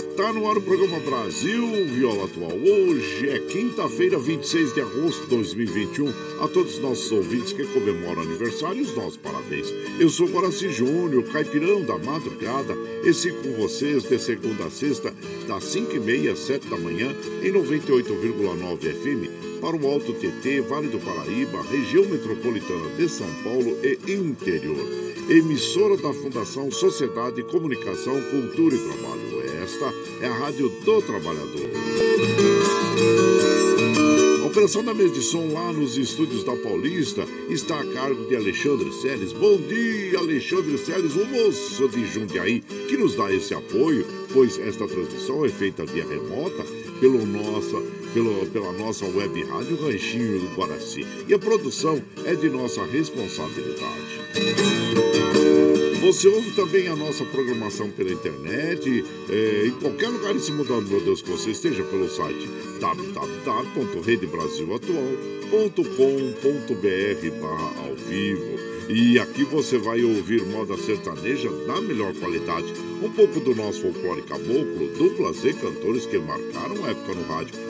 Está no ar o programa Brasil Viola Atual. Hoje é quinta-feira, 26 de agosto de 2021. A todos os nossos ouvintes que comemoram aniversário, os nossos parabéns. Eu sou Guaraci Júnior, caipirão da madrugada. E sigo com vocês de segunda a sexta, das 5h30 às 7 da manhã, em 98,9 FM, para o Alto TT, Vale do Paraíba, região metropolitana de São Paulo e interior. Emissora da Fundação Sociedade, Comunicação, Cultura e Trabalho esta é a Rádio do Trabalhador. A operação da mesa de som lá nos estúdios da Paulista está a cargo de Alexandre Seles. Bom dia, Alexandre Seles, o moço de Jundiaí, que nos dá esse apoio, pois esta transmissão é feita via remota pelo nossa, pelo, pela nossa web rádio Ranchinho do Guaraci. E a produção é de nossa responsabilidade. Você ouve também a nossa programação pela internet, é, em qualquer lugar desse mundo, meu Deus, que você esteja pelo site www.redebrasilatual.com.br ao vivo. E aqui você vai ouvir moda sertaneja da melhor qualidade, um pouco do nosso folclore caboclo, duplas e cantores que marcaram época no rádio,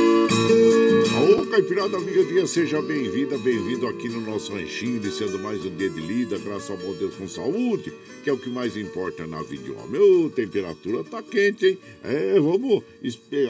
Caipirada amiga dia, seja bem-vinda, bem-vindo aqui no nosso ranchinho, iniciando mais um dia de lida, graças ao bom Deus com saúde, que é o que mais importa na vida de homem. Ô, temperatura tá quente, hein? É, vamos,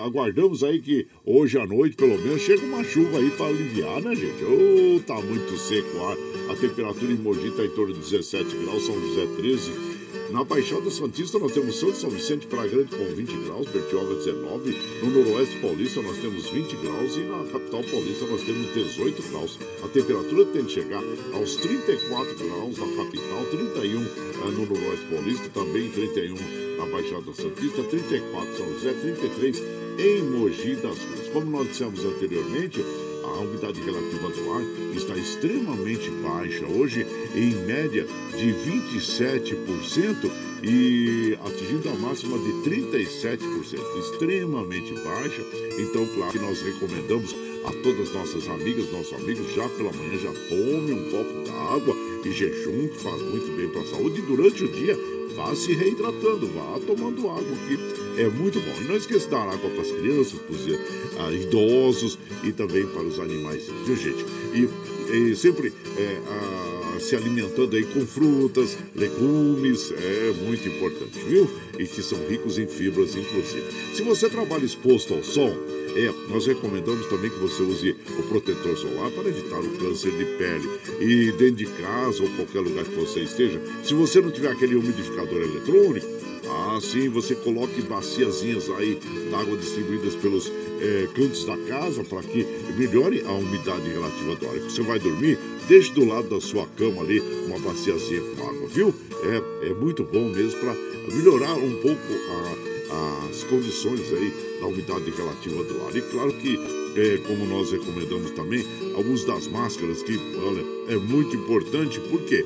aguardamos aí que hoje à noite, pelo menos, chega uma chuva aí para aliviar, né, gente? Ô, tá muito seco o ar. A temperatura em Mogi tá em torno de 17 graus, São José 13 na Baixada Santista nós temos Santo São Vicente para Grande com 20 graus, Bertioga 19. No Noroeste Paulista nós temos 20 graus e na capital paulista nós temos 18 graus. A temperatura tende a chegar aos 34 graus na capital, 31 eh, no Noroeste Paulista, também 31 na Baixada Santista, 34 São José, 33 em Mogi das Cruzes. Como nós dissemos anteriormente, a umidade relativa do ar está extremamente baixa, hoje em média de 27% e atingindo a máxima de 37%, extremamente baixa. Então, claro que nós recomendamos a todas as nossas amigas, nossos amigos, já pela manhã já tome um copo d'água e jejum, que faz muito bem para a saúde. E durante o dia, vá se reidratando, vá tomando água, que é muito bom. E não esqueça de dar água para as crianças, para os uh, idosos e também para os animais, viu gente? E, e sempre é, uh, se alimentando aí com frutas, legumes, é muito importante, viu? E que são ricos em fibras, inclusive. Se você trabalha exposto ao sol, é, nós recomendamos também que você use o protetor solar para evitar o câncer de pele. E dentro de casa ou qualquer lugar que você esteja, se você não tiver aquele umidificador eletrônico, ah, sim, você coloque baciazinhas aí d'água distribuídas pelos é, cantos da casa para que melhore a umidade relativa do ar. Você vai dormir, deixe do lado da sua cama ali uma baciazinha com água, viu? É, é muito bom mesmo para melhorar um pouco a, as condições aí da umidade relativa do ar. E claro que, é, como nós recomendamos também, alguns das máscaras que, olha, é muito importante, porque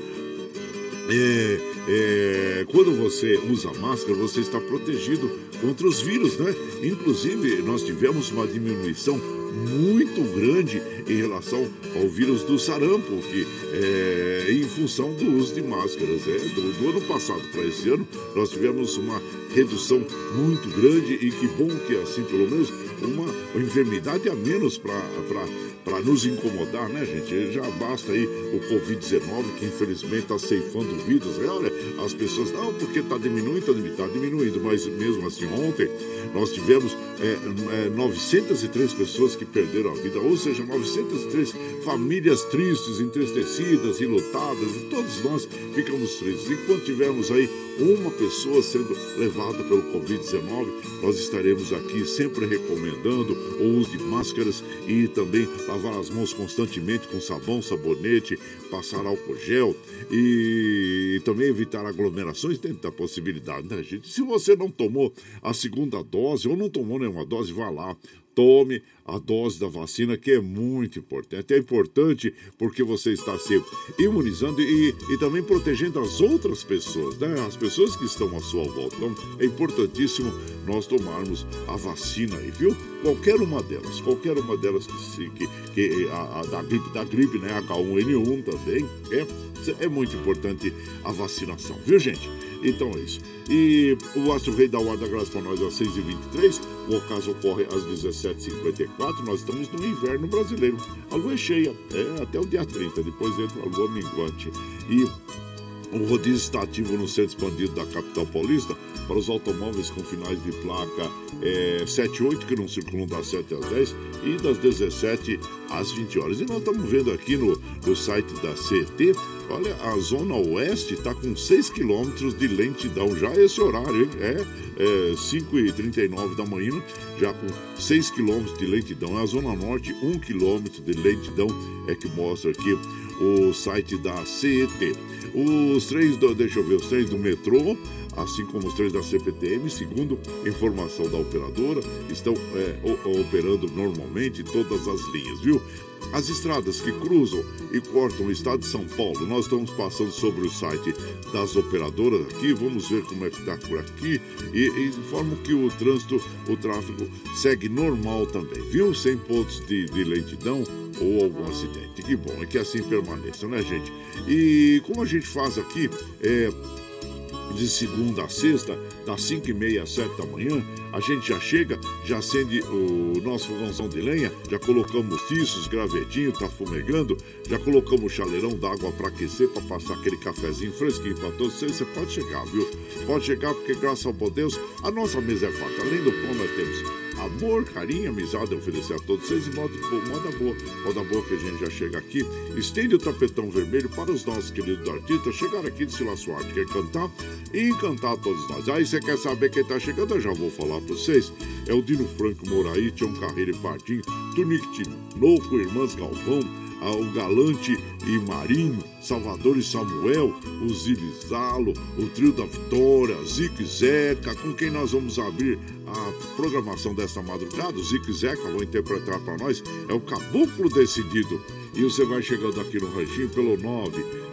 é, é, quando você usa máscara, você está protegido contra os vírus, né? Inclusive, nós tivemos uma diminuição muito grande em relação ao vírus do sarampo, que é em função do uso de máscaras. É, do, do ano passado para esse ano, nós tivemos uma redução muito grande e que bom que assim, pelo menos, uma, enfermidade a menos para nos incomodar, né, gente? Já basta aí o Covid-19, que infelizmente está ceifando vidas. Né? Olha, as pessoas, não, porque está diminuindo, está diminuindo, tá diminuindo, mas mesmo assim, ontem nós tivemos é, é, 903 pessoas que perderam a vida, ou seja, 903 famílias tristes, entristecidas, enlutadas, e todos nós ficamos tristes. Enquanto tivermos aí uma pessoa sendo levada pelo Covid-19, nós estaremos aqui sempre recomendando o uso de máscaras e também lavar as mãos constantemente com sabão, sabonete, passar álcool gel e, também evitar aglomerações dentro da possibilidade, né, gente? Se você não tomou a segunda dose ou não tomou nenhuma dose, vá lá, tome a dose da vacina, que é muito importante. É importante porque você está se imunizando e, e também protegendo as outras pessoas, né? as pessoas que estão à sua volta. Então, é importantíssimo nós tomarmos a vacina aí, viu? Qualquer uma delas, qualquer uma delas que, se, que, que a, a, da gripe, da gripe, né? H1N1 também, é, é muito importante a vacinação, viu, gente? Então é isso. E o Astro Rei da Guarda Graça para nós às 6h23. O ocaso ocorre às 17h54. Nós estamos no inverno brasileiro. A lua é cheia, é até o dia 30. Depois entra a lua minguante. E o rodízio está ativo no centro expandido da capital paulista para os automóveis com finais de placa é, 7 e 8, que não circulam das 7 às 10 e das 17 às 20 horas. E nós estamos vendo aqui no, no site da CET, olha, a zona oeste está com 6 quilômetros de lentidão, já esse horário, hein? É, é 5 e 39 da manhã, já com 6 quilômetros de lentidão. A zona norte, 1 quilômetro de lentidão, é que mostra aqui o site da CET. Os trens do, deixa eu ver, os trens do metrô, assim como os trens da CPTM, segundo informação da operadora, estão é, operando normalmente todas as linhas, viu? As estradas que cruzam e cortam o estado de São Paulo, nós estamos passando sobre o site das operadoras aqui, vamos ver como é que está por aqui e, e informam que o trânsito, o tráfego segue normal também, viu? Sem pontos de, de lentidão ou algum acidente. Que bom, é que assim permaneça, né, gente? E como a gente faz aqui, é de segunda a sexta, das 5 e meia às 7 da manhã, a gente já chega, já acende o nosso fogãozão de lenha, já colocamos tiços, gravetinho, tá fumegando, já colocamos chaleirão d'água para aquecer, para passar aquele cafezinho fresquinho para todos vocês. Você pode chegar, viu? Pode chegar, porque graças ao Deus, a nossa mesa é farta. Além do pão, nós temos amor, carinho, amizade a oferecer a todos vocês e moda, moda boa, moda boa que a gente já chega aqui. Estende o tapetão vermelho para os nossos queridos artistas chegar aqui de Sila Suarte, quer cantar e encantar todos nós. Aí você quer saber quem está chegando? Eu já vou falar para vocês. É o Dino Franco Moraí, Tião Carreira e Pardinho, Tunique Tinoco, Irmãs Galvão, o Galante e Marinho, Salvador e Samuel, o Zilizalo, o Trio da Vitória, Zique Zeca, com quem nós vamos abrir a programação desta madrugada. O Zique Zeca vão interpretar para nós, é o Caboclo Decidido. E você vai chegando aqui no ranchinho pelo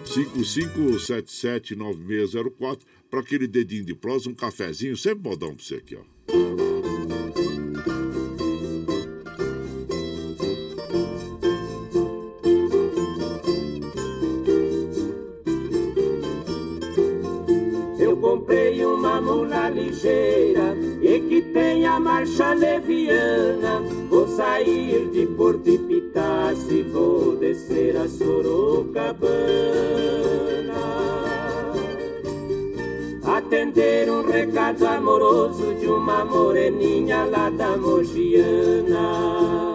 955779604 para aquele dedinho de prosa, um cafezinho, sempre modão para você aqui, ó. Mula ligeira e que tem a marcha leviana. Vou sair de Porto Epitácio e vou descer a Sorocabana atender um recado amoroso de uma moreninha lá da Mogiana.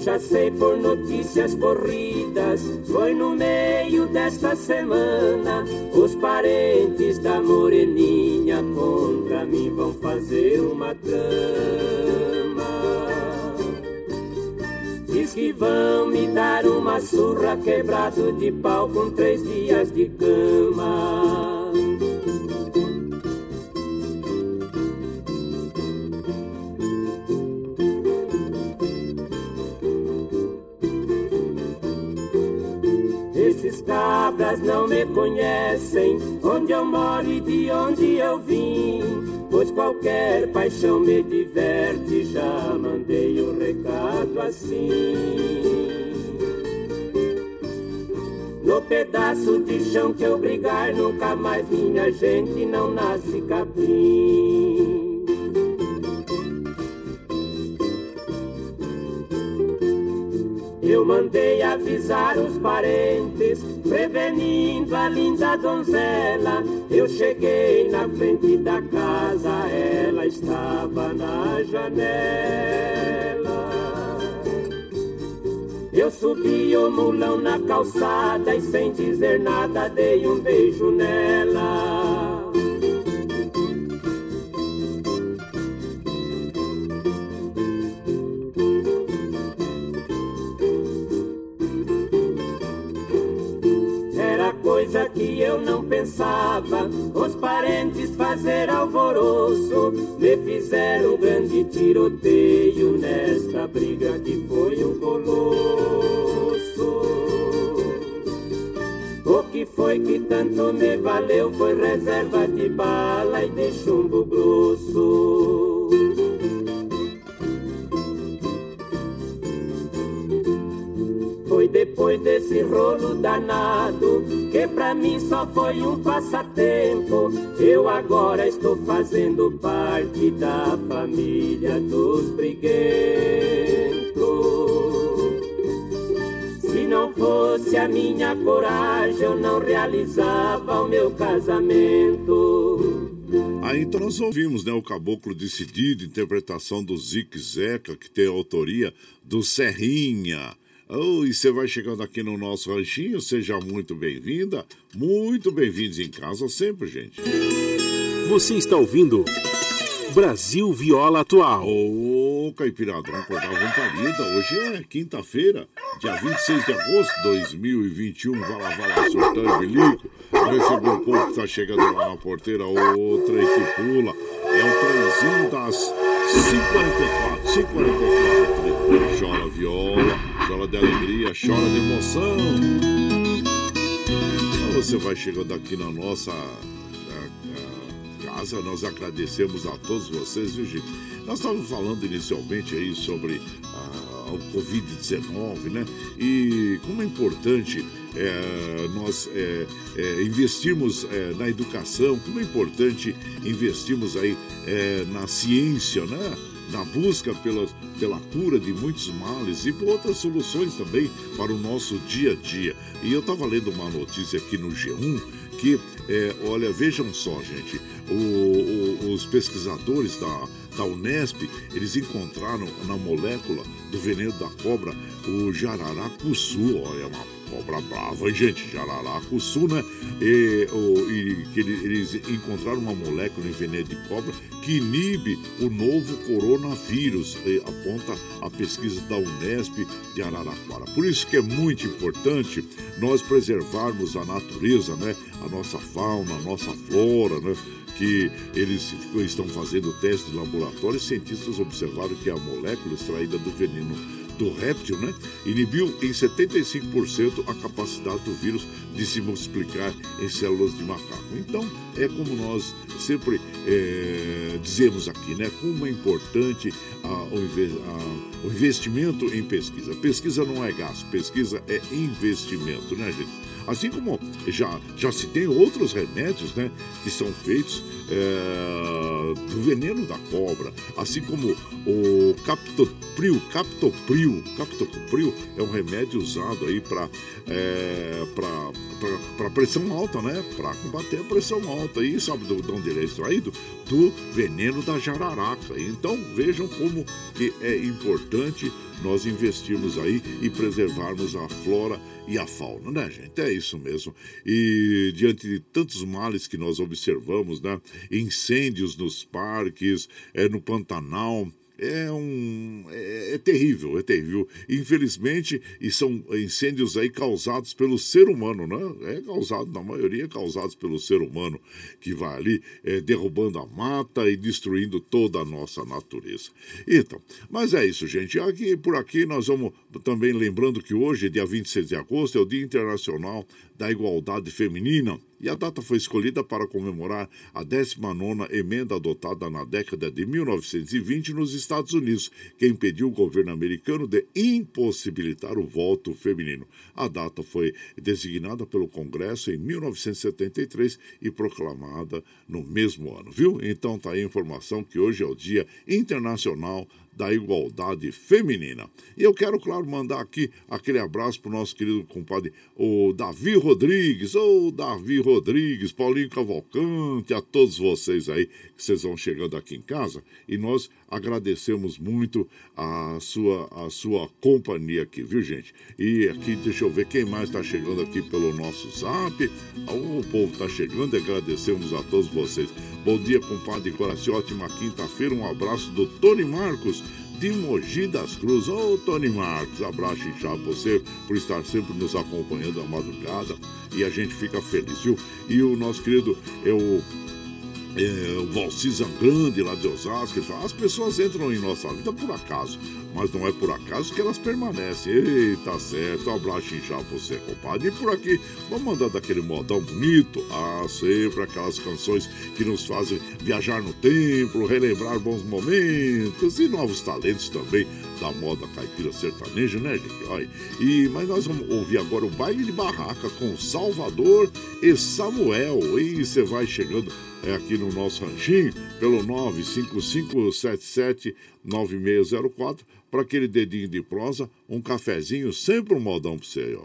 Já sei por notícias corridas, foi no meio desta semana. Os parentes da moreninha contra mim vão fazer uma trama. Diz que vão me dar uma surra quebrado de pau com três dias de cama. Esses cabras não me conhecem, onde eu moro e de onde eu vim pois qualquer paixão me diverte. Já mandei o um recado assim. No pedaço de chão que eu brigar, nunca mais minha gente não nasce capim. Eu mandei avisar os parentes, prevenindo a linda donzela. Eu cheguei na frente da casa, ela estava na janela. Eu subi o mulão na calçada e sem dizer nada dei um beijo nela. Que eu não pensava. Os parentes fazer alvoroço me fizeram grande tiroteio nesta briga que foi um colosso. O que foi que tanto me valeu foi reserva de bala e de chumbo grosso. Depois desse rolo danado que pra mim só foi um passatempo. Eu agora estou fazendo parte da família dos briguentos. Se não fosse a minha coragem, eu não realizava o meu casamento. Aí então nós ouvimos né, o Caboclo Decidido, interpretação do Zique Zeca, que tem a autoria do Serrinha. Oh, e você vai chegando aqui no nosso ranchinho, seja muito bem-vinda, muito bem-vindos em casa sempre, gente. Você está ouvindo Brasil Viola Atual. Ô, oh, acordar uma parida. Hoje é quinta-feira, dia 26 de agosto de 2021. Vai lá, vai lá, surtando bilico. Recebeu o povo que tá chegando lá na porteira. Outra e que pula. É o trenzinho das 544, 544. Chora viola chora de alegria, chora de emoção. Então você vai chegando aqui na nossa casa, nós agradecemos a todos vocês, viu, gente? Nós estávamos falando inicialmente aí sobre ah, o Covid-19, né? E como é importante é, nós é, é, investirmos é, na educação, como é importante investirmos aí na ciência, né? Na busca pela, pela cura de muitos males e por outras soluções também para o nosso dia a dia. E eu estava lendo uma notícia aqui no G1 que, é, olha, vejam só, gente, o, o, os pesquisadores da, da Unesp, eles encontraram na molécula do veneno da cobra o jararacuçu, olha, uma cobra brava, gente? Jararacuçu, né? E, e que eles encontraram uma molécula em veneno de cobra que inibe o novo coronavírus, aponta a pesquisa da Unesp de Araraquara. Por isso que é muito importante nós preservarmos a natureza, né? A nossa fauna, a nossa flora, né? que eles estão fazendo testes de laboratório, cientistas observaram que a molécula extraída do veneno do réptil, né, inibiu em 75% a capacidade do vírus de se multiplicar em células de macaco. Então, é como nós sempre é, dizemos aqui, né, como é importante a, a, o investimento em pesquisa. Pesquisa não é gasto, pesquisa é investimento, né, gente? Assim como já, já se tem outros remédios né, que são feitos é, do veneno da cobra, assim como o captopril, captopril, captopril é um remédio usado aí para é, para pressão alta, né? Para combater a pressão alta. E sabe de onde ele é extraído? Do veneno da jararaca. Então vejam como que é importante nós investirmos aí e preservarmos a flora e a fauna, né, gente? É isso mesmo. E diante de tantos males que nós observamos, né? Incêndios nos parques, é, no Pantanal, é um é, é, terrível, é terrível. Infelizmente, e são incêndios aí causados pelo ser humano, né? É causado, na maioria, causados pelo ser humano que vai ali é, derrubando a mata e destruindo toda a nossa natureza. Então, mas é isso, gente. Aqui por aqui nós vamos também lembrando que hoje, dia 26 de agosto, é o Dia Internacional da Igualdade Feminina e a data foi escolhida para comemorar a 19 emenda adotada na década de 1920 nos Estados Unidos, que impediu o governo americano de impossibilitar o voto feminino. A data foi designada pelo Congresso em 1973 e proclamada no mesmo ano, viu? Então tá aí a informação que hoje é o Dia Internacional da igualdade feminina. E eu quero, claro, mandar aqui aquele abraço para o nosso querido compadre, o Davi Rodrigues, ou Davi Rodrigues, Paulinho Cavalcante, a todos vocês aí que vocês vão chegando aqui em casa. E nós agradecemos muito a sua, a sua companhia aqui, viu, gente? E aqui, deixa eu ver quem mais está chegando aqui pelo nosso zap. O povo está chegando e agradecemos a todos vocês. Bom dia, compadre Coraci, ótima quinta-feira. Um abraço do Tony Marcos de Mogi das Cruzes. Ô, Tony Marcos, abraço inchado você por estar sempre nos acompanhando à madrugada e a gente fica feliz, viu? E o nosso querido, é o é, o Valcisa Grande lá de Osasco, ele fala, as pessoas entram em nossa vida por acaso, mas não é por acaso que elas permanecem. Eita, certo, um abraço inchado pra você, compadre. E por aqui, vamos mandar daquele modão bonito, ah, sempre aquelas canções que nos fazem viajar no tempo, relembrar bons momentos e novos talentos também da moda caipira sertaneja, né, gente? Olha, e, mas nós vamos ouvir agora o baile de barraca com Salvador e Samuel. E você vai chegando é aqui no nosso ranchinho, pelo 955779604, para aquele dedinho de prosa, um cafezinho, sempre um modão para você, ó.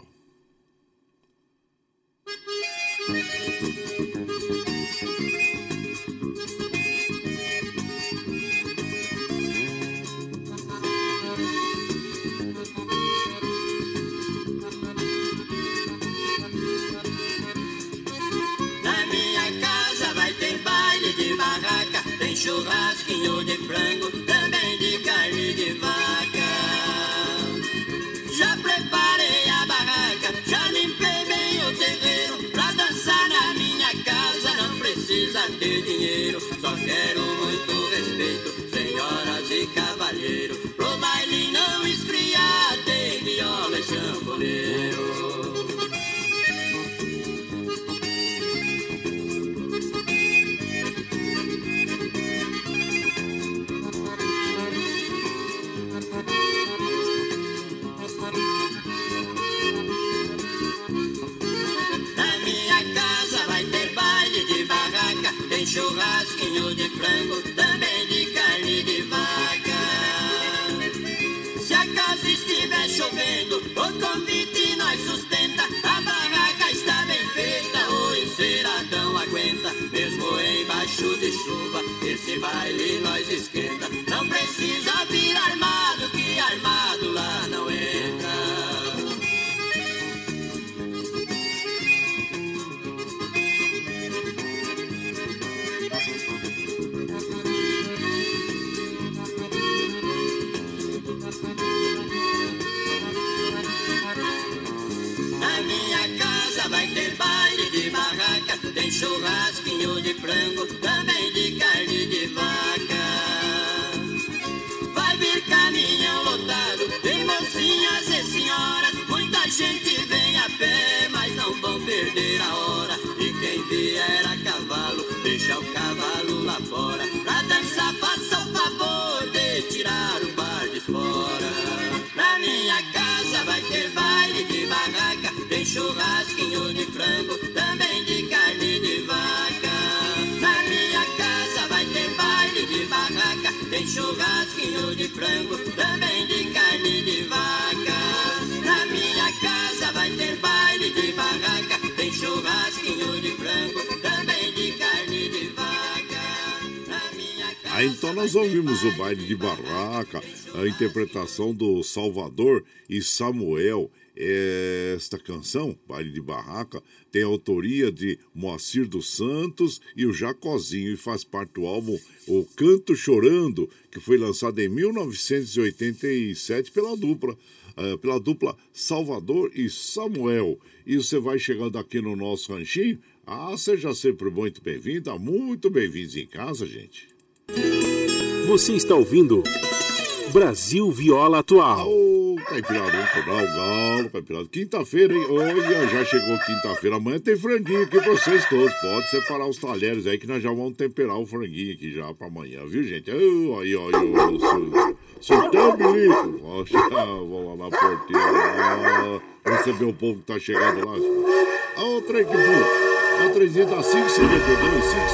Churrasquinho de frango, também de carne de vaca. Já preparei a barraca, já limpei bem o terreiro. Pra dançar na minha casa não precisa ter dinheiro, só quero muito respeito, senhoras e cavalheiros. Frango, também de carne de vaca. Se a casa estiver chovendo, o convite nós sustenta. A barraca está bem feita, o enceradão aguenta. Mesmo embaixo de chuva, esse baile nós esquenta. Não precisa vir armado, que armado lá não entra. Frango, também de carne de vaca. Vai vir caminhão lotado, tem mocinhas e senhoras, muita gente vem a pé, mas não vão perder a hora. E quem vier a cavalo, deixa o cavalo lá fora, pra dançar, faça o favor de tirar o bar de fora. Na minha casa vai ter baile de barraca, tem churrasquinho de frango, também de carne de vaca. Tem churrasquinho de frango, também de carne de vaca. Na minha casa vai ter baile de barraca, tem churrasquinho de frango, também de carne de vaca. Na minha casa Aí então nós ouvimos o baile de barraca, a interpretação do Salvador e Samuel. Esta canção, Baile de Barraca, tem autoria de Moacir dos Santos e o Jacozinho e faz parte do álbum O Canto Chorando, que foi lançado em 1987 pela dupla, eh, pela dupla Salvador e Samuel. E você vai chegando aqui no nosso ranchinho. Ah, seja sempre muito bem-vinda, muito bem-vindos em casa, gente. Você está ouvindo Brasil Viola Atual. Ô, Caipirada, vamos acordar o galo, Caipirada. Quinta-feira, hein? Olha, já chegou quinta-feira. Amanhã tem franguinho aqui pra vocês todos. Pode separar os talheres aí que nós já vamos temperar o franguinho aqui já pra amanhã, viu, gente? Aí, ó, aí, ó, su- surtão, bilico. Poxa, vou lá na porteira lá, receber o povo que tá chegando lá. Ô, trem que burro. A trenzinha tá 5,52,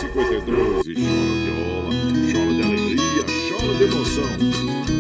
5,52. E chora de rola, chora de alegria, chora de emoção.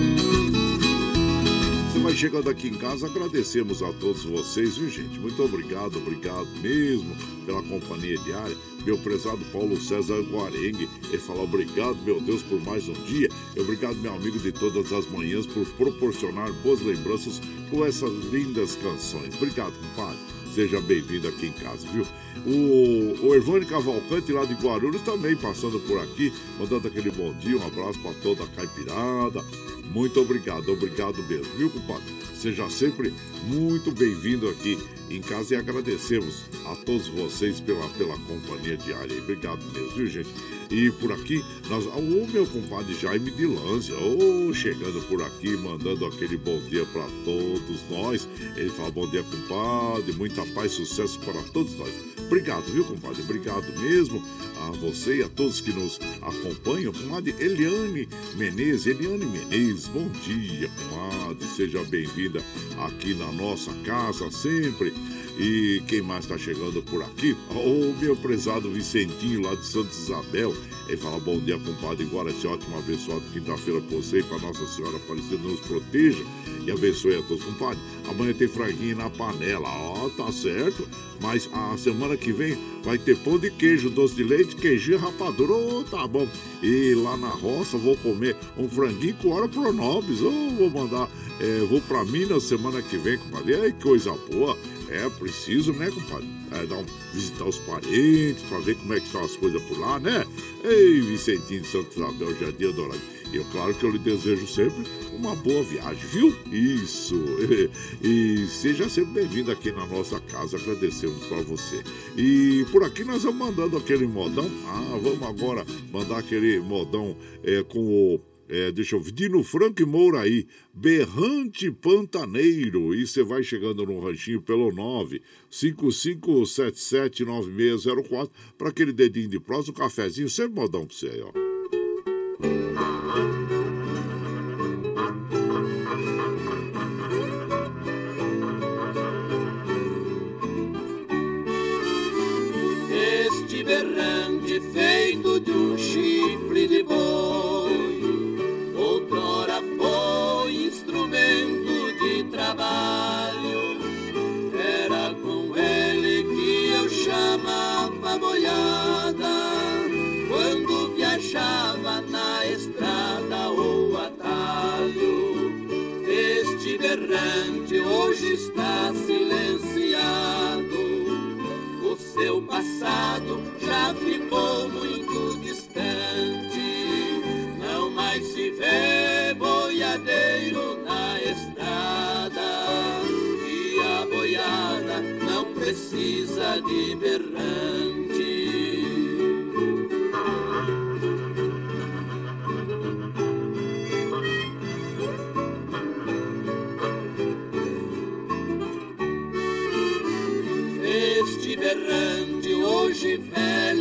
Vai chegando aqui em casa, agradecemos a todos vocês, viu gente? Muito obrigado, obrigado mesmo pela companhia diária. Meu prezado Paulo César Guarengue, ele fala obrigado, meu Deus, por mais um dia. Obrigado, meu amigo de todas as manhãs, por proporcionar boas lembranças com essas lindas canções. Obrigado, compadre. Seja bem-vindo aqui em casa, viu? O, o Cavalcante lá de Guarulhos também passando por aqui, mandando aquele bom dia, um abraço para toda a caipirada. Muito obrigado, obrigado mesmo, viu, compadre? Seja sempre muito bem-vindo aqui em casa e agradecemos a todos vocês pela, pela companhia diária. Obrigado mesmo, viu, gente? E por aqui, nós, o meu compadre Jaime de Lância, oh, chegando por aqui, mandando aquele bom dia para todos nós. Ele fala bom dia, compadre, muita paz, sucesso para todos nós. Obrigado, viu, compadre? Obrigado mesmo a você e a todos que nos acompanham. Comadre Eliane Menezes, Eliane Menezes, bom dia, comadre. Seja aqui na nossa casa sempre. E quem mais está chegando por aqui? O meu prezado Vicentinho lá de Santa Isabel. Ele fala bom dia, compadre. Esse ótimo abençoado quinta-feira para você e para Nossa Senhora Aparecida nos proteja e abençoe a todos, compadre. Amanhã tem franguinho na panela. Ó, tá certo. Mas a semana que vem vai ter pão de queijo, doce de leite, queijinho rapadura. Ô, tá bom. E lá na roça vou comer um franguinho com hora pronobis. Ô, vou mandar, é, vou pra Minas semana que vem, compadre. Ai, coisa boa. É, preciso, né, compadre? É, dar um, visitar os parentes, pra ver como é que estão as coisas por lá, né? Ei, Vicentinho de Santo Isabel, Jardim Adorado. E eu, claro que eu lhe desejo sempre uma boa viagem, viu? Isso! E seja sempre bem-vindo aqui na nossa casa, agradecemos para você. E por aqui nós vamos mandando aquele modão. Ah, vamos agora mandar aquele modão é, com o é, deixa eu ver, Dino Franco e Mouraí, Berrante Pantaneiro. E você vai chegando no ranchinho pelo 955779604 para aquele dedinho de prosa, um cafezinho, sempre modão pra você aí, ó. Este berrante feito de um chifre de boi, boiada, quando viajava na estrada ou atalho. Este berrante hoje está silenciado. O seu passado já ficou muito distante. Não mais se vê boiadeiro na estrada. E a boiada não precisa de berrante. Berrante hoje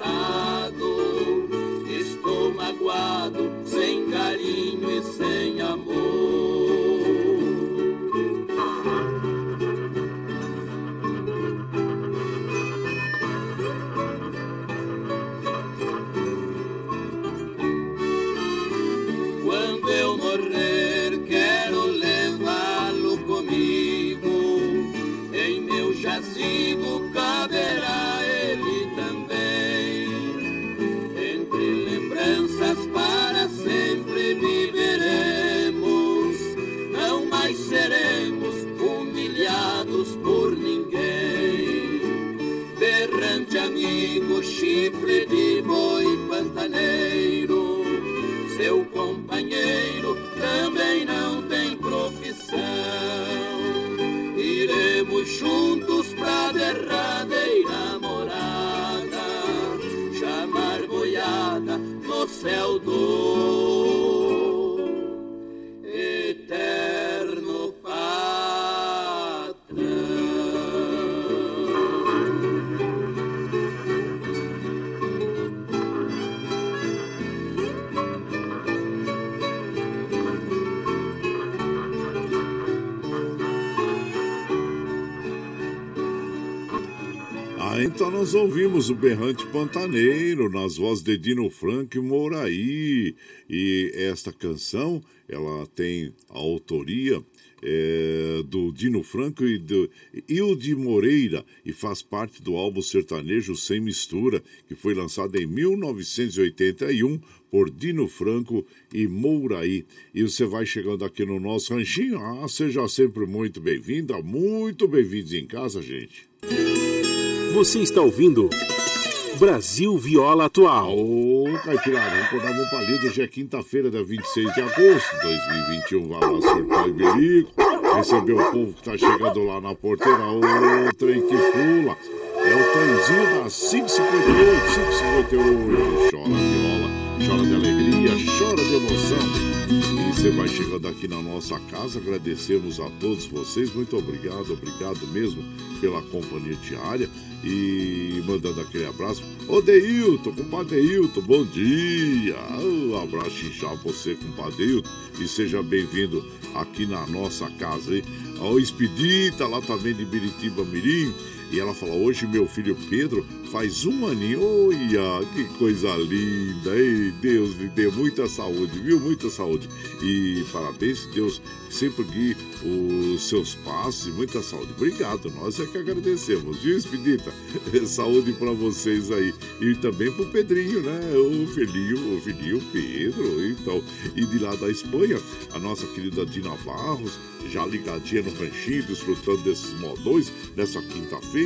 do passado. Estou magoado, sem carinho e sem amor. No ouvimos o Berrante Pantaneiro nas vozes de Dino Franco e Moraí. E esta canção, ela tem a autoria é, do Dino Franco e do Hilde Moreira e faz parte do álbum sertanejo Sem Mistura, que foi lançado em 1981 por Dino Franco e Mouraí. E você vai chegando aqui no nosso ranchinho, ah, seja sempre muito bem-vinda, muito bem-vindos em casa, gente. Você está ouvindo Brasil Viola Atual. Ô, Caipirada, vamos acordar bom palito. Hoje é quinta-feira, dia 26 de agosto de 2021. Vai lá, surtar e bilico. Receber o povo que tá chegando lá na porteira. Ô, trem que pula. É o trenzinho das 558, 558. Chora viola, chora de alegria, chora de emoção. Você vai chegando aqui na nossa casa. Agradecemos a todos vocês. Muito obrigado, obrigado mesmo pela companhia diária. E mandando aquele abraço. Ô Deilton, compadre Deilton, bom dia. Um abraço pra você, compadre Deilton. E seja bem-vindo aqui na nossa casa, hein? Ó, Expedita, lá também de Biritiba Mirim. E ela fala: hoje meu filho Pedro faz um aninho. Olha, que coisa linda. Ei, Deus lhe dê muita saúde, viu? Muita saúde. E parabéns, Deus sempre guie os seus passos e muita saúde. Obrigado, nós é que agradecemos, viu, Expedita? saúde para vocês aí. E também pro Pedrinho, né? O filhinho, o filhinho Pedro, então. E de lá da Espanha, a nossa querida Dina Barros, já ligadinha no ranchinho, desfrutando desses modões nessa quinta-feira,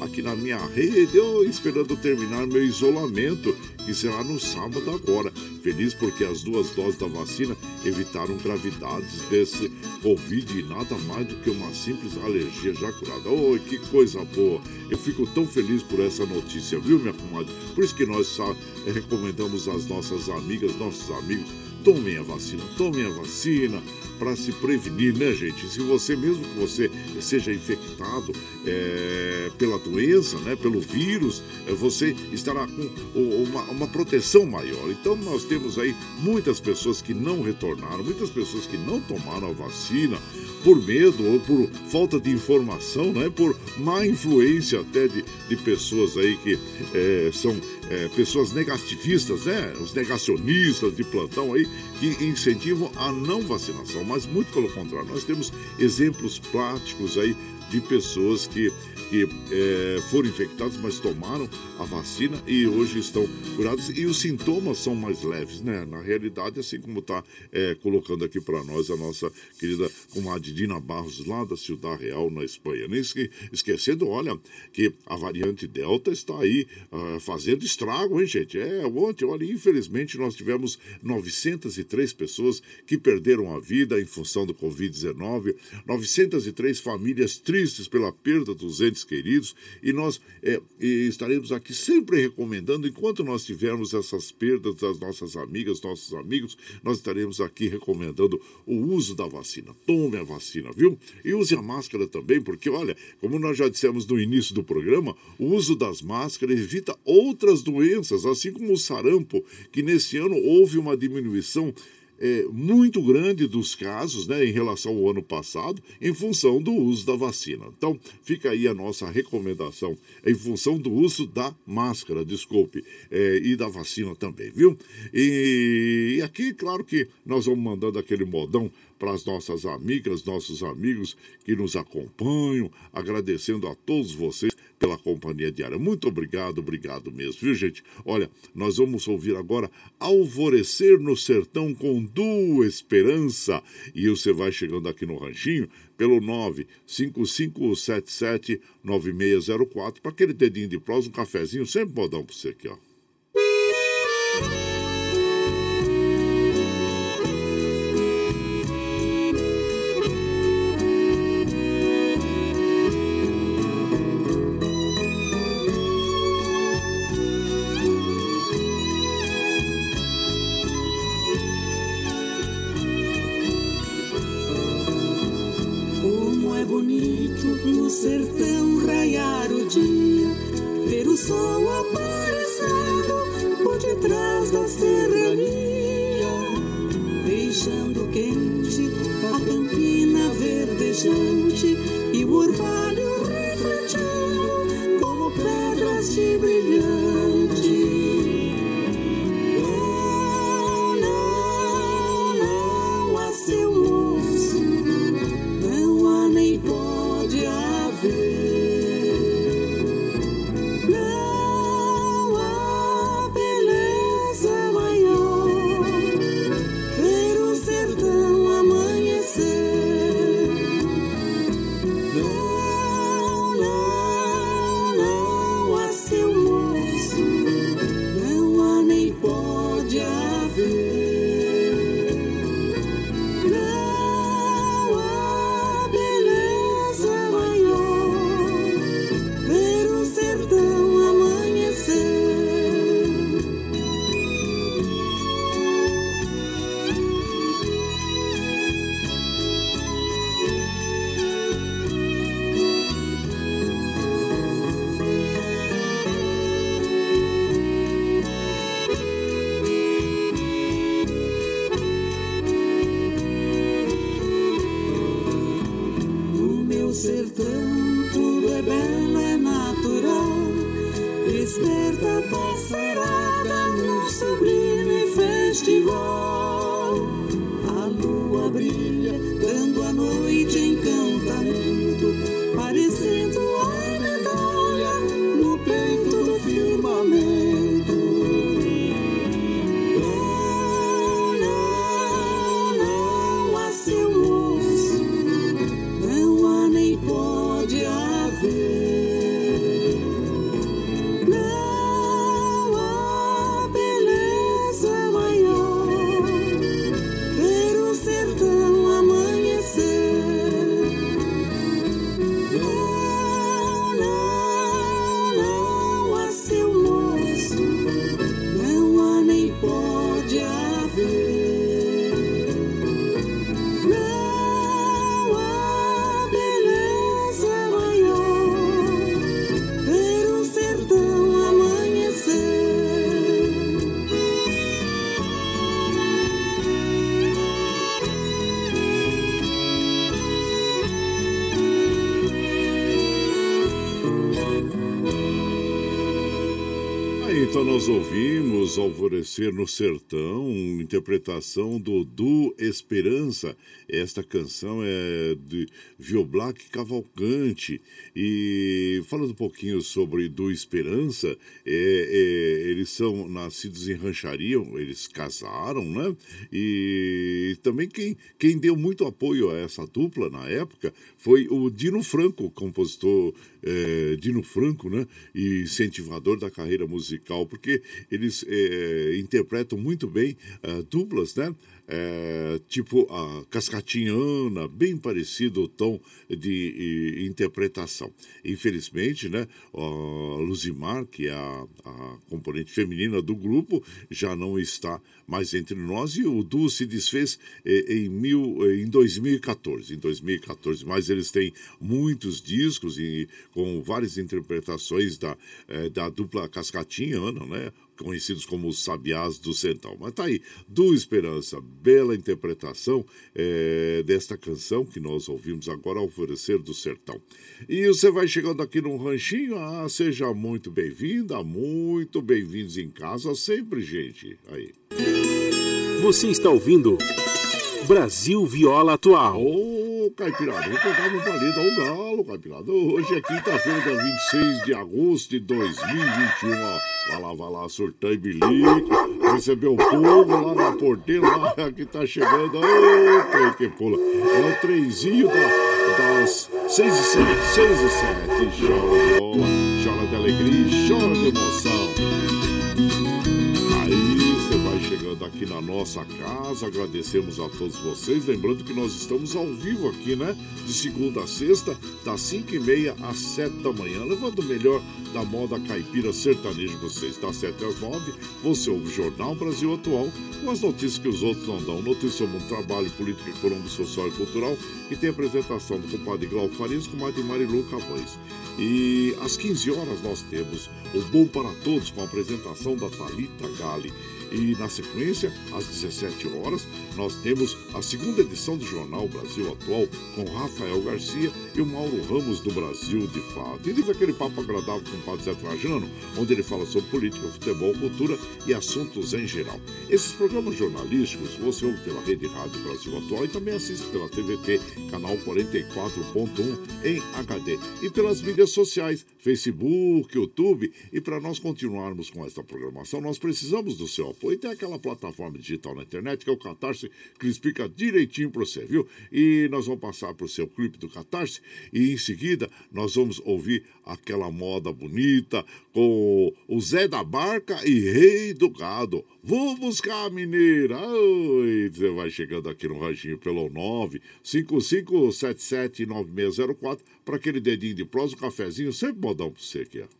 aqui na minha rede, eu esperando terminar meu isolamento, que será no sábado agora. Feliz porque as duas doses da vacina evitaram gravidades desse Covid e nada mais do que uma simples alergia já curada. Oi, que coisa boa! Eu fico tão feliz por essa notícia, viu, minha comadre? Por isso que nós só recomendamos às nossas amigas, nossos amigos, tomem a vacina, tomem a vacina para se prevenir, né, gente? Se você mesmo que você seja infectado é, pela doença, né, pelo vírus, é, você estará com uma, uma proteção maior. Então nós temos aí muitas pessoas que não retornaram, muitas pessoas que não tomaram a vacina por medo ou por falta de informação, né, por má influência até de, de pessoas aí que é, são é, pessoas negativistas, né? Os negacionistas de plantão aí, que incentivam a não vacinação, mas muito pelo contrário. Nós temos exemplos práticos aí de pessoas que, que é, foram infectadas, mas tomaram a vacina e hoje estão curadas e os sintomas são mais leves, né? Na realidade, assim como está é, colocando aqui para nós a nossa querida comadre Barros, lá da Ciudad Real, na Espanha. Nem esque, esquecendo, olha, que a variante Delta está aí uh, fazendo estrago, hein, gente? É, ontem, olha, infelizmente nós tivemos 903 pessoas que perderam a vida em função do Covid-19, 903 famílias tristes tristes pela perda dos entes queridos e nós é, estaremos aqui sempre recomendando, enquanto nós tivermos essas perdas das nossas amigas, nossos amigos, nós estaremos aqui recomendando o uso da vacina. Tome a vacina, viu? E use a máscara também, porque olha, como nós já dissemos no início do programa, o uso das máscaras evita outras doenças, assim como o sarampo, que nesse ano houve uma diminuição é, muito grande dos casos né, em relação ao ano passado, em função do uso da vacina. Então, fica aí a nossa recomendação, em função do uso da máscara, desculpe, é, e da vacina também, viu? E, e aqui, claro que nós vamos mandando aquele modão para as nossas amigas, nossos amigos que nos acompanham, agradecendo a todos vocês pela companhia diária. Muito obrigado, obrigado mesmo, viu, gente? Olha, nós vamos ouvir agora Alvorecer no Sertão com Du Esperança. E você vai chegando aqui no Ranchinho pelo 955779604 para aquele dedinho de prosa, um cafezinho, sempre modão para você aqui, ó. Alvorecer no Sertão, interpretação do Du Esperança. Esta canção é de Vioblac Cavalcante. E falando um pouquinho sobre Du Esperança, é, é, eles são nascidos em rancharia, eles casaram, né? E também quem, quem deu muito apoio a essa dupla na época foi o Dino Franco, compositor é, Dino Franco, né? E incentivador da carreira musical, porque eles é, interpretam muito bem uh, duplas, né? É, tipo a Cascatinhana, bem parecido o tom de, de interpretação. Infelizmente, né, a Luzimar, que é a, a, componente feminina do grupo, já não está mais entre nós e o duo se desfez é, em, mil, em 2014. Em 2014, mas eles têm muitos discos e, com várias interpretações da, é, da dupla Cascatinhana, né? Conhecidos como os Sabiás do Central. Mas tá aí, do Esperança, bela interpretação é, desta canção que nós ouvimos agora, Alvorecer do Sertão. E você vai chegando aqui num ranchinho, ah, seja muito bem-vinda, muito bem-vindos em casa, sempre, gente. Aí. Você está ouvindo Brasil Viola Atual. Caipirada, vou pegar meu palito ao galo, Caipirada. Hoje é quinta-feira, dia 26 de agosto de 2021, ó. Vai lá, vai lá, surtar e bilique. Recebeu o povo lá na porteira, lá que tá chegando. Ô, trem que pula. É o trenzinho da, das 6 e 7, 6 e 7. Chora de bola, chora de alegria, chora de emoção chegando aqui na nossa casa. Agradecemos a todos vocês. Lembrando que nós estamos ao vivo aqui, né? De segunda a sexta, das 5 e meia às 7 da manhã, levando o melhor da moda caipira sertaneja vocês. Das 7 às 9, você ouve o Jornal Brasil Atual, com as notícias que os outros não dão. Notícias sobre o trabalho, política, econômico, social e cultural. E tem a apresentação do compadre Glauco Farias com a de Marilu Cavães. E às 15 horas nós temos o Bom para Todos com a apresentação da Talita Gale. E na sequência, às 17 horas, nós temos a segunda edição do Jornal Brasil Atual com Rafael Garcia e o Mauro Ramos do Brasil de Fato. E diz aquele papo agradável com o Padre Zé Trajano, onde ele fala sobre política, futebol, cultura e assuntos em geral. Esses programas jornalísticos você ouve pela Rede Rádio Brasil Atual e também assiste pela TVT, canal 44.1 em HD e pelas mídias sociais, Facebook, YouTube. E para nós continuarmos com esta programação, nós precisamos do seu apoio. Tem aquela plataforma digital na internet que é o Catarse, que explica direitinho para você, viu? E nós vamos passar para o seu clipe do Catarse e em seguida nós vamos ouvir aquela moda bonita com o Zé da Barca e Rei do Gado. Vou buscar a mineira. Oi, você vai chegando aqui no ranchinho pelo 955779604 para aquele dedinho de prosa, um cafezinho, sempre modão para você aqui, ó.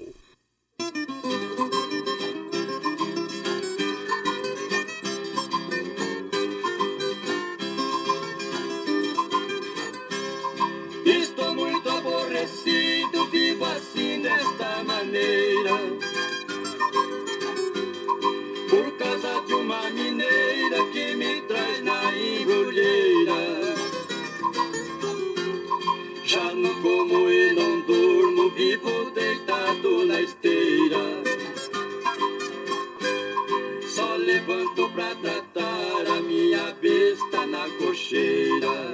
Vivo deitado na esteira. Só levanto pra tratar a minha besta na cocheira.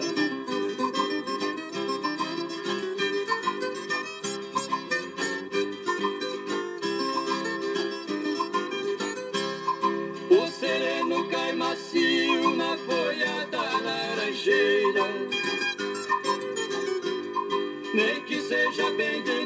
Nem que seja bem de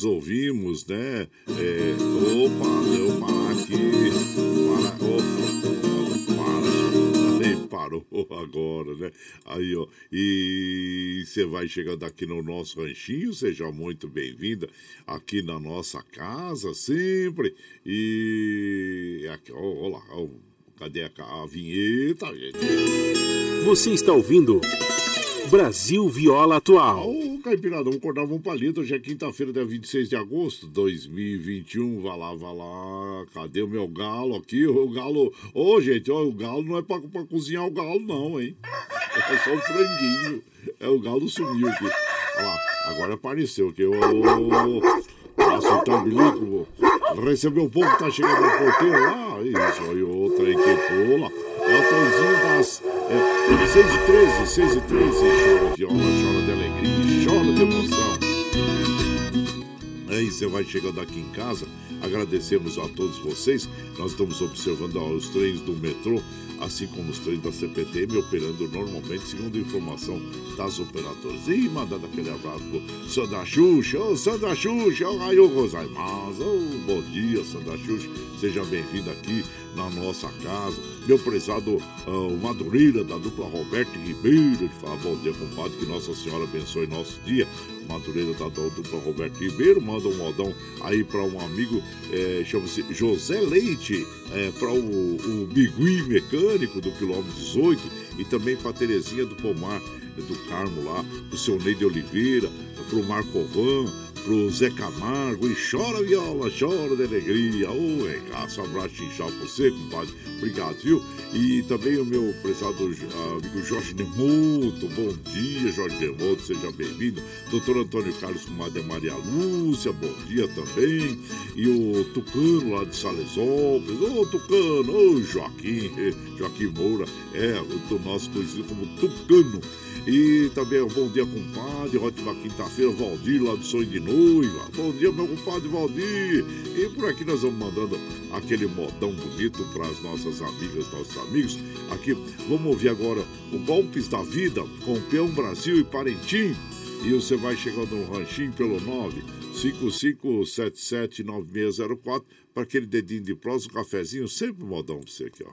nós ouvimos, né? É, opa, deu parar aqui. Para, opa, para. Nem parou agora, né? Aí, ó. E você vai chegando aqui no nosso ranchinho, seja muito bem-vinda aqui na nossa casa, sempre. E aqui, ó, ó lá, ó, cadê a, a vinheta, gente? Você está ouvindo Brasil Viola Atual. Ô, Caipirada, vamos acordar, vamos palito. Hoje é quinta-feira, dia 26 de agosto de 2021. Vai lá, vai lá. Cadê o meu galo aqui? O galo. Ô, gente, ó, o galo não é pra, pra cozinhar o galo, não, hein? É só um franguinho. É, o galo sumiu aqui. Olha lá, agora apareceu Passa o tambilico. Recebeu o povo que tá chegando no porteiro lá. Isso, aí outra aí que pula. É o trãozinho das é, 6 e 13, 6 e 13. Chora viola, chora de alegria, chora de emoção. Você vai chegando aqui em casa, agradecemos a todos vocês. Nós estamos observando os trens do metrô, assim como os trens da CPTM, operando normalmente, segundo informação das operadoras. E mandando aquele abraço pro Sandra Xuxa, ô Sandra Xuxa, ô Raio Rosaimas, ô bom dia, Sandra Xuxa, seja bem-vinda aqui na nossa casa. Meu prezado ah, o Madureira, da dupla Roberto Ribeiro, de falar bom dia, compadre, que Nossa Senhora abençoe nosso dia. Madureira da dupla Roberto Ribeiro, manda um modão aí para um amigo, é, chama-se José Leite, é, para o, o Bigui Mecânico do quilômetro 18 e também para Terezinha do Pomar do Carmo lá, pro seu Neide Oliveira, pro Marcovan, pro Zé Camargo, e chora viola, chora de alegria. Ô, regaço, abraço inchado pra você, compadre. Obrigado, viu? E também o meu prezado ah, amigo Jorge Demoto. Bom dia, Jorge Demoto, seja bem-vindo. Doutor Antônio Carlos Comadre Maria Lúcia, bom dia também. E o Tucano lá de Salesópolis. Ô, Tucano, ô, Joaquim, eh, Joaquim Moura, é, o nosso conhecido como Tucano. E também um bom dia, compadre. Ótima quinta-feira, Valdir, lá do Sonho de Noiva. Bom dia, meu compadre Valdir. E por aqui nós vamos mandando aquele modão bonito para as nossas amigas, nossos amigos. Aqui, vamos ouvir agora o Golpes da Vida com Peão Brasil e Parentim. E você vai chegando no ranchinho pelo 955779604 para aquele dedinho de prosa, um cafezinho, sempre modão para você aqui, ó.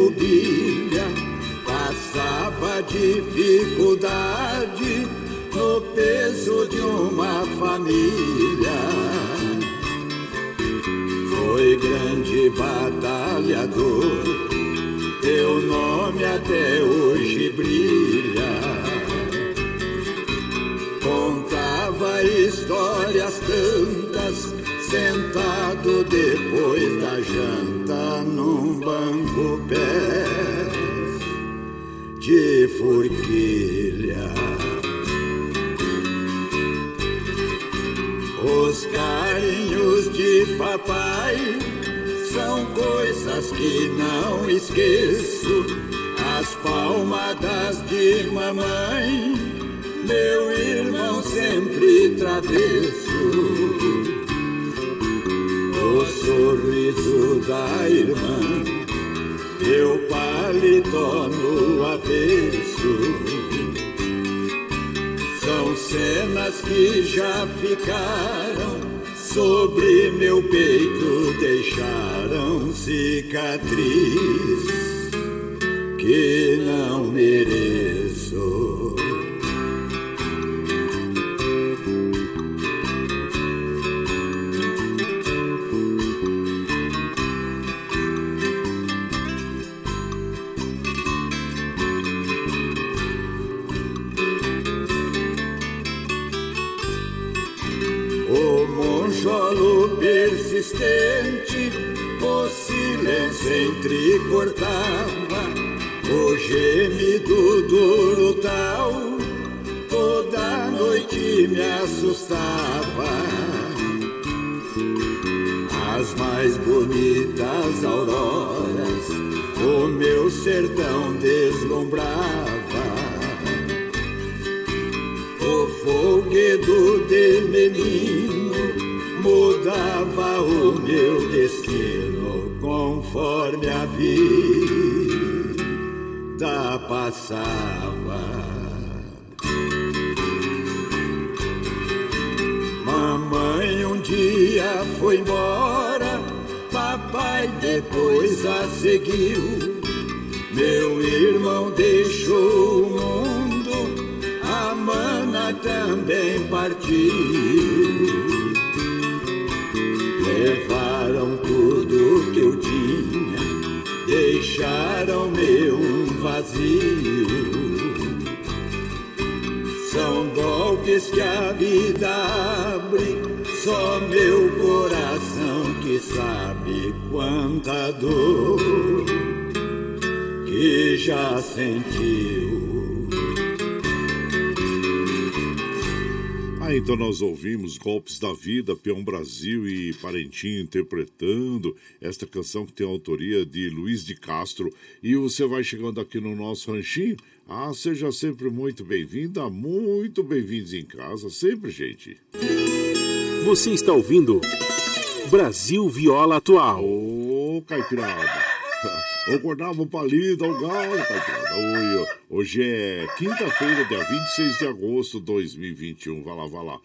Mobília. Passava dificuldade no peso de uma família. Foi grande batalhador, teu nome até hoje brilha contava histórias tantas, sentado depois da janta banco pé. de forquilha. Os carinhos de papai são coisas que não esqueço. As palmadas de mamãe, meu irmão sempre travesso. O sorriso da irmã, meu paletó no avesso são cenas que já ficaram sobre meu peito, deixaram cicatriz que não mereço. Persistente, o silêncio entrecortava, o gemido duro tal, toda noite me assustava. As mais bonitas auroras, o meu sertão deslumbrava. O folguedo de menino mudava o meu destino conforme a vida passava. Mamãe um dia foi embora, papai depois a seguiu. Meu irmão deixou o mundo, a mana também partiu. Deixaram-me um vazio. São golpes que a vida abre, só meu coração que sabe quanta dor que já sentiu. Ah, então nós ouvimos Golpes da Vida, Peão Brasil e Parentinho interpretando esta canção que tem a autoria de Luiz de Castro. E você vai chegando aqui no nosso ranchinho. Ah, seja sempre muito bem-vinda, muito bem-vindos em casa, sempre, gente. Você está ouvindo Brasil Viola Atual. Ô, oh, Caipirada. Acordava o palito ao galo, Oi, hoje é quinta-feira, dia 26 de agosto de 2021. Vai lá, vai lá.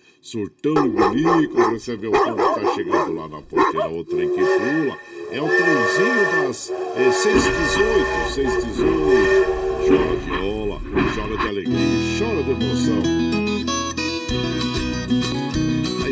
Bilico, você vê o povo que tá chegando lá na porteira, o trem que pula. É o trenzinho das é, 618, 618. Chora viola, chora de alegria, chora de emoção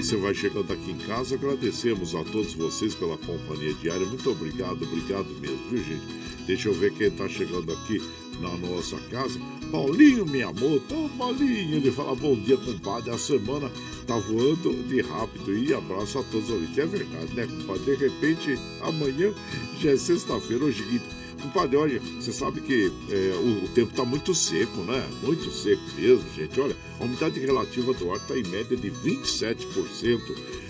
você vai chegando aqui em casa. Agradecemos a todos vocês pela companhia diária. Muito obrigado, obrigado mesmo, viu, gente? Deixa eu ver quem está chegando aqui na nossa casa. Paulinho, minha moto, oh, Paulinho, ele fala bom dia, compadre. A semana tá voando de rápido e abraço a todos os. É verdade, né, compadre? De repente, amanhã já é sexta-feira, hoje Compadre, olha, você sabe que é, o, o, tempo está muito seco, né? Muito seco mesmo, gente. Olha, a umidade relativa do ar está em média de 27%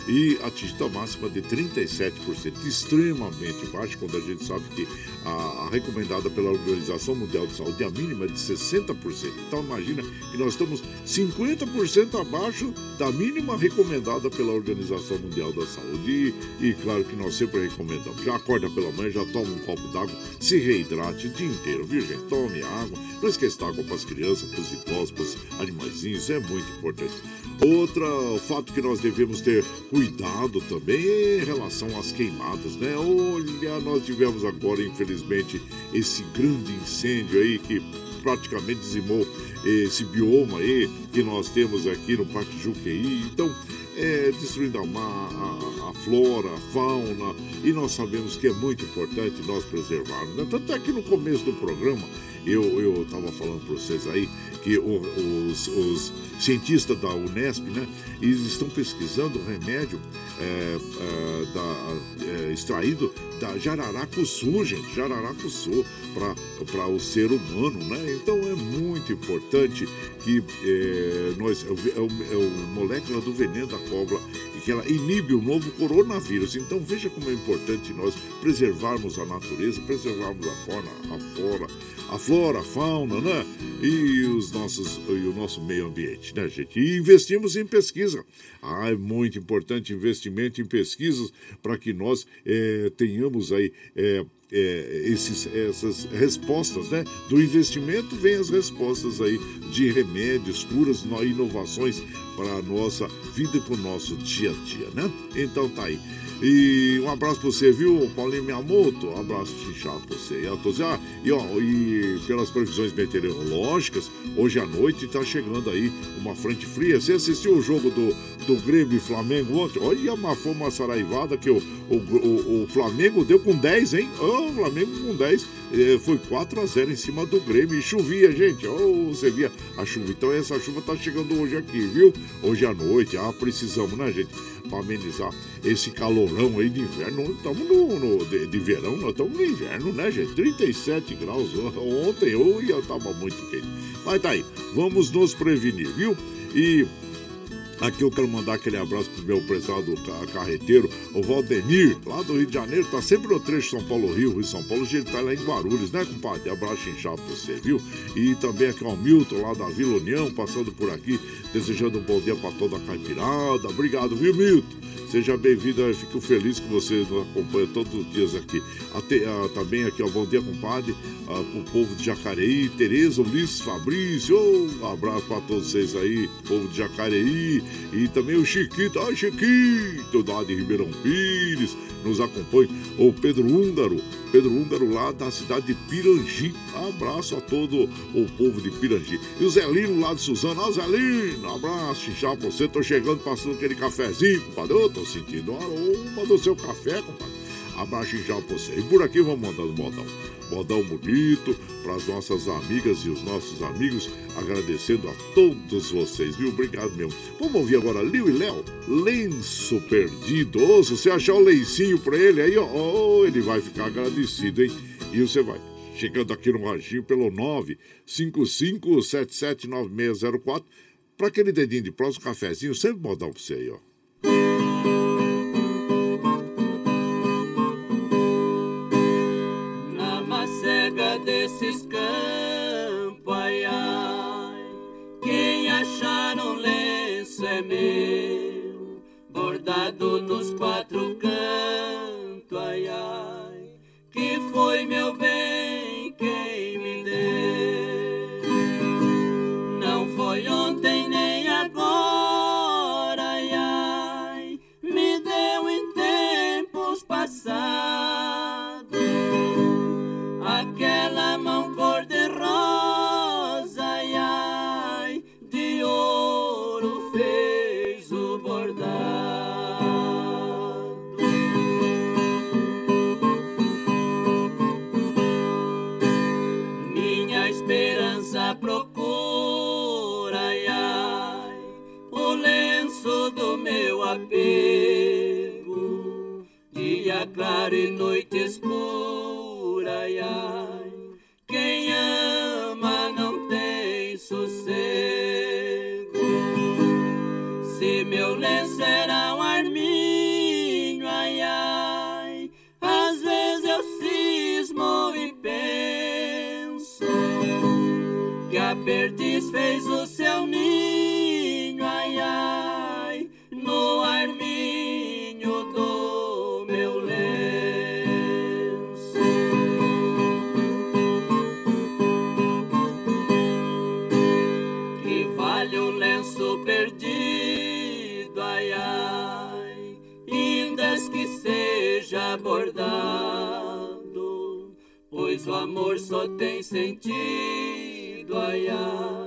e atingindo a máxima de 37%, extremamente baixo, quando a gente sabe que a, a, recomendada pela Organização Mundial de Saúde é a mínima de 60%. Então imagina que nós estamos 50% abaixo da mínima recomendada pela Organização Mundial da Saúde. E, e, claro que nós sempre recomendamos. Já acorda pela manhã, já toma um copo d'água, se reidrate o dia inteiro, viu gente? Tome água, não esqueça água para as crianças, para os idosos, para os animaizinhos, é muito importante. Outra fato que nós devemos ter cuidado também é em relação às queimadas, né? Olha, nós tivemos agora, infelizmente, esse grande incêndio aí que praticamente dizimou esse bioma aí que nós temos aqui no Parque Juqueí. Então, é, destruindo a, a, a, flora, a fauna, e nós sabemos que é muito importante nós preservarmos. Né? Tanto é que no começo do programa Eu estava falando para vocês aí que os, os, cientistas da Unesp, né, eles estão pesquisando remédio é, é, da, é, extraído da jararacuçu, gente, jararacuçu, para o ser humano, né? Então é muito importante que é, nós, é o, é o é molécula do veneno da cobra que ela inibe o novo coronavírus. Então veja como é importante nós preservarmos a natureza, preservarmos a fauna, a flora, a flora, a fauna, né? E os nossos e o nosso meio ambiente, né, gente? E investimos em pesquisa. Ah, é muito importante investimento em pesquisas para que nós é, tenhamos aí é, é, esses, essas respostas, né? Do investimento vem as respostas aí de remédios, curas, inovações para a nossa vida e para o nosso dia a dia, né? Então tá aí. E um abraço para você, viu, Paulinho Miyamoto? Um abraço chinchado para você. E, a todos, ah, e, ó, e pelas previsões meteorológicas, hoje à noite está chegando aí uma frente fria. Você assistiu o jogo do, do Grêmio e Flamengo ontem? Olha, uma, foi saraivada que o, o, o, o Flamengo deu com 10, hein? Oh, o Flamengo com 10. É, foi 4 a 0 em cima do Grêmio. E chovia, gente. Oh, você via a chuva. Então essa chuva tá chegando hoje aqui, viu? Hoje à noite. Ah, precisamos, né, gente? Para amenizar esse calorão aí de inverno. Estamos no, no de, de, verão, nós estamos no inverno, né, gente? 37 graus. Ontem eu ia tava muito quente. Mas tá aí. Vamos nos prevenir, viu? E Aqui eu quero mandar aquele abraço pro meu prezado carreteiro, o Valdemir, lá do Rio de Janeiro, tá sempre no trecho São Paulo-Rio, Rio São Paulo, hoje ele tá lá em Guarulhos, né, compadre? Abraço inchado pra você, viu? E também aqui o Milton, lá da Vila União, passando por aqui, desejando um bom dia pra toda a caipirada. Obrigado, viu, Milton? Seja bem-vindo, eu fico feliz que você nos acompanha todos os dias aqui. Até, uh, também aqui, ó, bom dia, compadre, uh, pro povo de Jacareí, Tereza, Ulisses, Fabrício, um abraço para todos vocês aí, povo de Jacareí, e também o Chiquito, ai Chiquito, lá de Ribeirão Pires, nos acompanha, o Pedro Húngaro, Pedro Húngaro lá da cidade de Pirangi. Abraço a todo o povo de Pirangi. E o Zelino lá de Suzano. Ó, Zelino, abraço, xixá pra você. Tô chegando, passando aquele cafezinho, compadre. Eu tô sentindo o aroma do seu café, compadre. Abraço já pra você. E por aqui vamos mandando modão. Modão bonito para as nossas amigas e os nossos amigos, agradecendo a todos vocês, viu? Obrigado mesmo. Vamos ouvir agora Liu e Léo, Lenço Perdido. Ô, se você achar o lencinho para ele aí, ó, ó, ele vai ficar agradecido, hein? E você vai chegando aqui no Raginho pelo 955779604 para aquele dedinho de próximo cafezinho, sempre modão para você aí, ó. Bordado nos quatro cantos, ai ai, que foi meu bem do meu apego, dia claro e noite escura, amor só tem sentido, ai, ai,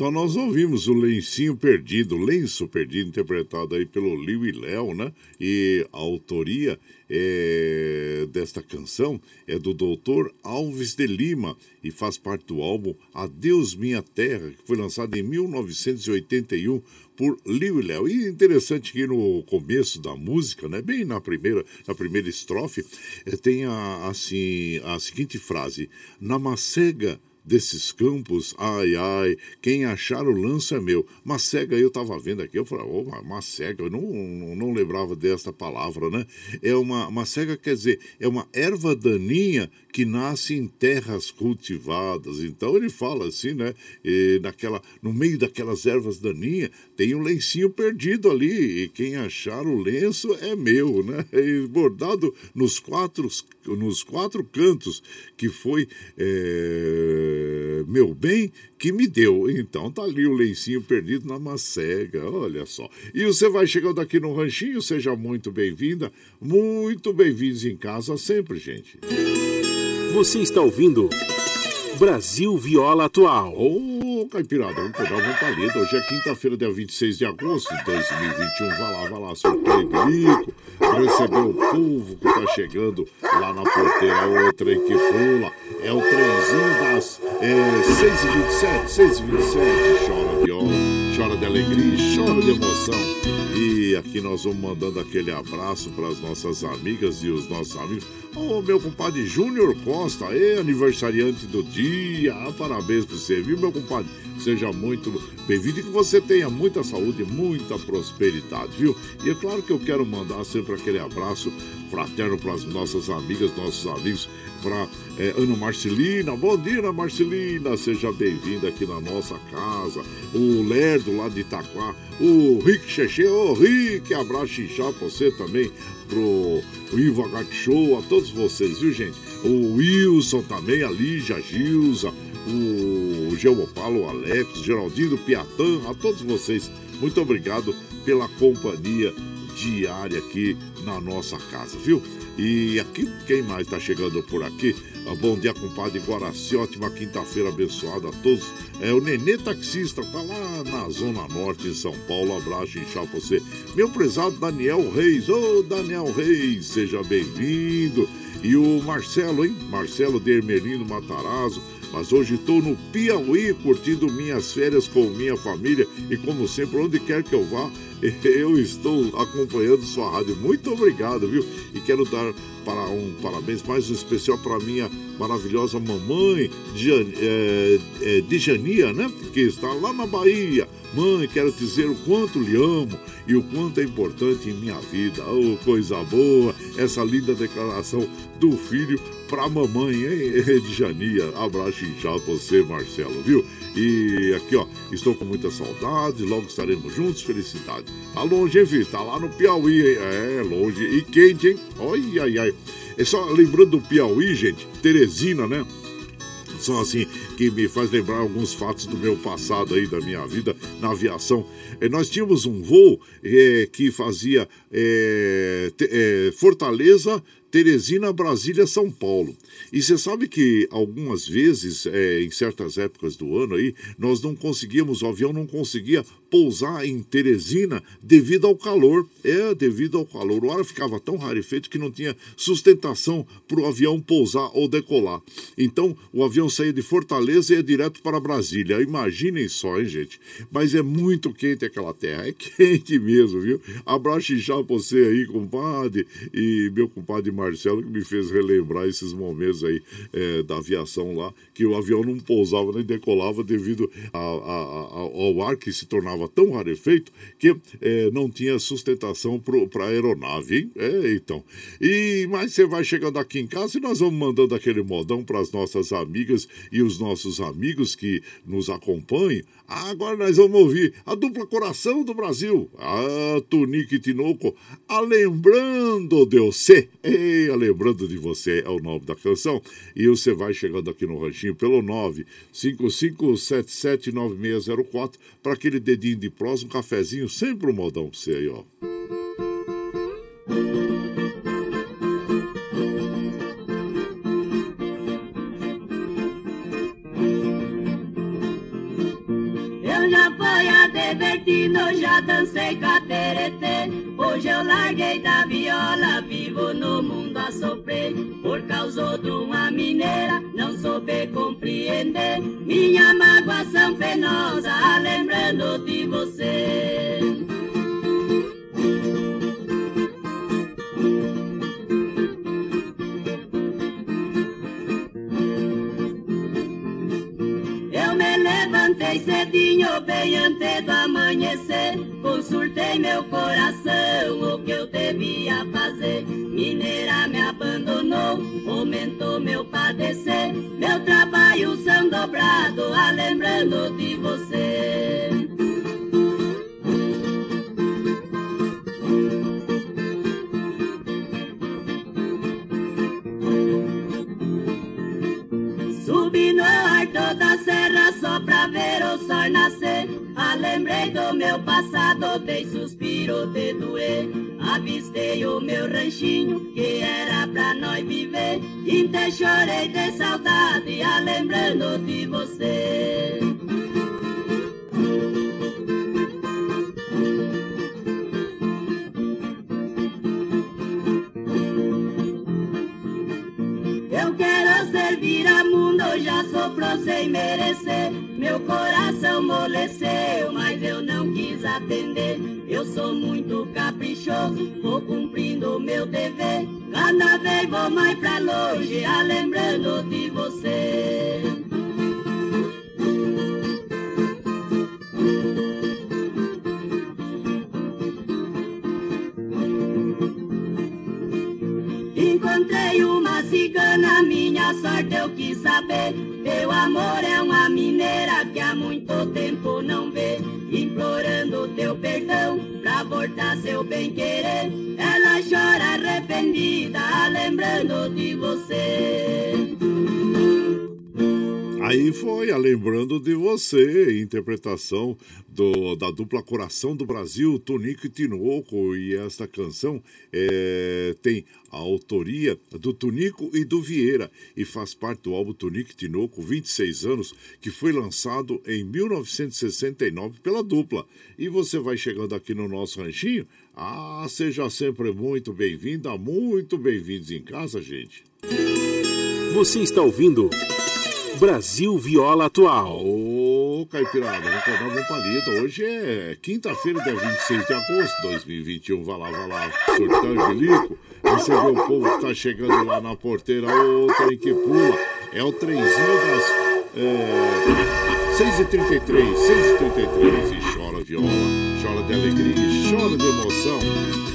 então nós ouvimos o Lencinho Perdido, Lenço Perdido, interpretado aí pelo Liu e Léo, né? E a autoria é, desta canção é do doutor Alves de Lima e faz parte do álbum Adeus Minha Terra, que foi lançado em 1981 por Liu e Léo. E interessante que no começo da música, né, bem na primeira, na primeira estrofe, eh, tem a, assim, a seguinte frase: Na macega desses campos, ai, ai, quem achar o lanço é meu. Macega, eu estava vendo aqui, eu falei, oh, macega, eu não, não, lembrava desta palavra, né? É uma, macega quer dizer, é uma erva daninha que nasce em terras cultivadas. Então ele fala assim, né? E naquela, no meio daquelas ervas daninhas tem um lencinho perdido ali, e quem achar o lenço é meu, né? E bordado nos quatro, nos quatro cantos, que foi. É meu bem que me deu. Então tá ali o lencinho perdido na macega, olha só. E você vai chegando aqui no ranchinho, seja muito bem-vinda, muito bem-vindos em casa sempre, gente. Você está ouvindo Brasil Viola Atual. Ô, oh, Caipirada, vamos pegar uma palida. Hoje é quinta-feira, dia 26 de agosto de 2021. Vai lá, vai lá, surtou Ibirico. Recebeu o povo que tá chegando lá na porteira. Outra que pula. É o trenzinho das é, 6h27, 6h27. Chora viola, chora de alegria, chora de emoção. E aqui nós vamos mandando aquele abraço para as nossas amigas e os nossos amigos. Oh, meu compadre Júnior Costa, é aniversariante do dia. Ah, parabéns para você, viu, meu compadre? Seja muito bem-vindo e que você tenha muita saúde, muita prosperidade, viu? E é claro que eu quero mandar sempre aquele abraço fraterno para as nossas amigas, nossos amigos, para é, Ana Marcelina. Bom dia, Ana Marcelina. Seja bem-vinda aqui na nossa casa. O Lerdo lá de Itaquá. O Rick Cheche. Ô, Rick, abraço inchado para você também. Pro Ivo Show, a todos vocês, viu, gente? O Wilson também, a Lígia Gilza, o Geopalo, o Alex, Geraldino Piatã, a todos vocês. Muito obrigado pela companhia diária aqui na nossa casa, viu? E aqui, quem mais está chegando por aqui? Ah, bom dia, compadre Guaraci. Ótima quinta-feira abençoada a todos. É o Nenê Taxista, tá lá na Zona Norte, em São Paulo. Abraço e pra você. Meu prezado Daniel Reis. Ô, oh, Daniel Reis, seja bem-vindo. E o Marcelo, hein? Marcelo de Ermelino Matarazzo. Mas hoje estou no Piauí curtindo minhas férias com minha família e, como sempre, onde quer que eu vá, eu estou acompanhando sua rádio. Muito obrigado, viu? E quero dar para um parabéns mais um especial para minha maravilhosa mamãe de, é, é, de Jania, né? Que está lá na Bahia. Mãe, quero dizer o quanto lhe amo e o quanto é importante em minha vida. Oh, coisa boa! Essa linda declaração do filho pra mamãe, hein? De Jania. Abraço inchado pra você, Marcelo, viu? E aqui, ó, estou com muita saudade, logo estaremos juntos, felicidade. Tá longe, hein, filho? Tá lá no Piauí, hein? É, longe. E quente, hein? Ai, ai, ai. É só lembrando do Piauí, gente, Teresina, né? Só assim que me faz lembrar alguns fatos do meu passado aí, da minha vida na aviação. É, nós tínhamos um voo é, que fazia é, te, é, Fortaleza, Teresina, Brasília, São Paulo. E você sabe que algumas vezes, é, em certas épocas do ano aí, nós não conseguíamos, o avião não conseguia pousar em Teresina devido ao calor. É, devido ao calor. O ar ficava tão rarefeito que não tinha sustentação para o avião pousar ou decolar. Então, o avião saía de Fortaleza e ia direto para Brasília. Imaginem só, hein, gente? Mas é muito quente aquela terra. É quente mesmo, viu? Abraço já você aí, compadre, e meu compadre Marcelo, que me fez relembrar esses momentos aí é, da aviação lá, que o avião não pousava nem decolava devido a, a, a, ao ar que se tornava tão rarefeito que é, não tinha sustentação para a aeronave, hein? É, então. E, mas você vai chegando aqui em casa e nós vamos mandando aquele modão para as nossas amigas e os nossos amigos que nos acompanham. Agora nós vamos ouvir a dupla coração do Brasil, a Tunique Tinoco, a Lembrando de você. Leia, lembrando de você, é o nome da canção. E você vai chegando aqui no ranchinho pelo 955779604 para aquele dedinho de prós, um cafezinho, sempre um modão pra você aí, ó. Divertido, já dancei cateretê. Hoje eu larguei da viola, vivo no mundo a sofrer. Por causa de uma mineira, não soube compreender. Minha magoação penosa, lembrando de você. Levantei cedinho, bem antes do amanhecer. Consultei meu coração, o que eu devia fazer. Mineira me abandonou, aumentou meu padecer. Meu trabalho são dobrado, a lembrando de você. Serra só pra ver o sol nascer. Ah, lembrei do meu passado, dei suspiro de doer. Avistei o meu ranchinho que era pra nós viver. E te chorei de saudade, ah, lembrando de você. Já soprou sem merecer. Meu coração moleceu, mas eu não quis atender. Eu sou muito caprichoso, vou cumprindo meu dever. Cada vez vou mais pra longe, a lembrando de você. Minha sorte eu quis saber. Teu amor é uma mineira que há muito tempo não vê. Implorando teu perdão pra voltar seu bem querer. Ela chora arrependida, lembrando de você. Aí foi a Lembrando de Você, interpretação do, da dupla Coração do Brasil, Tonico e Tinoco. E esta canção é, tem a autoria do Tonico e do Vieira e faz parte do álbum Tonico e Tinoco, 26 anos, que foi lançado em 1969 pela dupla. E você vai chegando aqui no nosso ranchinho. Ah, seja sempre muito bem-vinda, muito bem-vindos em casa, gente. Você está ouvindo Brasil Viola Atual. Ô, Caipirada, vamos acordar um palito. Hoje é quinta-feira, dia 26 de agosto de 2021. Vai lá, vai lá, sorteio Angelico. Recebeu o povo que tá chegando lá na porteira. Ô, trem que pula. É o trenzinho das. É, 6h33, 6h33. E chora viola, chora de alegria, chora de emoção.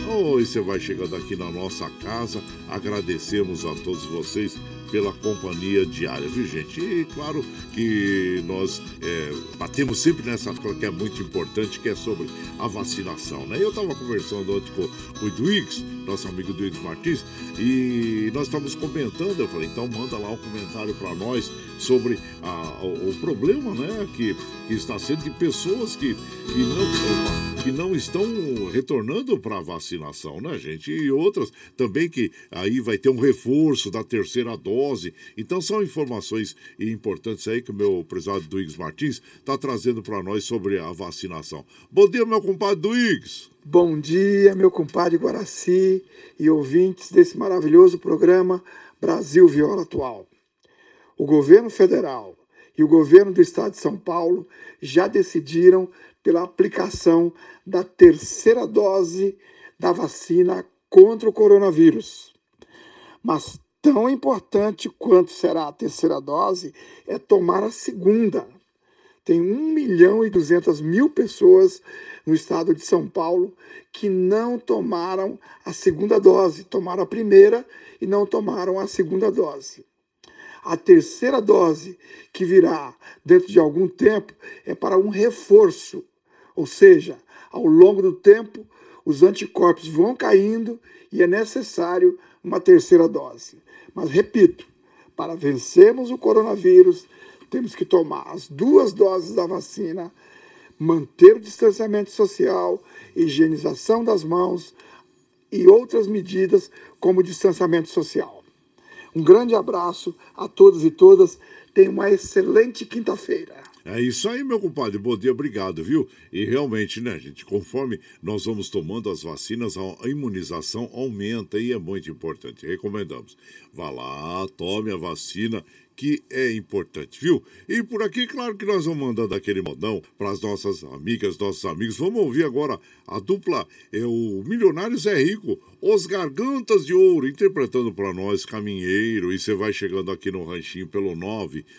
Oi, você vai chegando aqui na nossa casa. Agradecemos a todos vocês pela companhia diária, viu gente? E claro que nós é, batemos sempre nessa coisa que é muito importante, que é sobre a vacinação, né? Eu estava conversando ontem com, com o Duígues, nosso amigo Duígues Martins, e nós estávamos comentando, eu falei, então manda lá um comentário para nós sobre a, o, o problema, né, que, que está sendo de pessoas que, que, não, que não estão retornando para a vacinação, né, gente? E outras também que aí vai ter um reforço da terceira dose. Então são informações importantes aí que o meu prezado Duígues Martins está trazendo para nós sobre a vacinação. Bom dia, meu compadre Duígues. Bom dia, meu compadre Guaraci e ouvintes desse maravilhoso programa Brasil Viola Atual. O governo federal e o governo do estado de São Paulo já decidiram pela aplicação da terceira dose da vacina contra o coronavírus. Mas tão importante quanto será a terceira dose é tomar a segunda. Tem 1 milhão e 200 mil pessoas no estado de São Paulo que não tomaram a segunda dose, tomaram a primeira e não tomaram a segunda dose. A terceira dose, que virá dentro de algum tempo, é para um reforço, ou seja, ao longo do tempo, os anticorpos vão caindo e é necessário uma terceira dose. Mas repito, para vencermos o coronavírus, temos que tomar as duas doses da vacina, manter o distanciamento social, higienização das mãos e outras medidas como o distanciamento social. Um grande abraço a todos e todas. Tenha uma excelente quinta-feira. É isso aí, meu compadre. Bom dia, obrigado, viu? E realmente, né, gente, conforme nós vamos tomando as vacinas, a imunização aumenta e é muito importante. Recomendamos. Vá lá, tome a vacina que é importante, viu? E por aqui, claro que nós vamos mandando aquele modão para as nossas amigas, nossos amigos. Vamos ouvir agora a dupla, é o Milionários é Rico, Os Gargantas de Ouro, interpretando para nós Caminheiro. E você vai chegando aqui no ranchinho pelo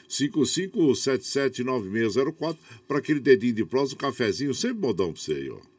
955779604 para aquele dedinho de prosa, um cafezinho, sempre modão para você aí, ó.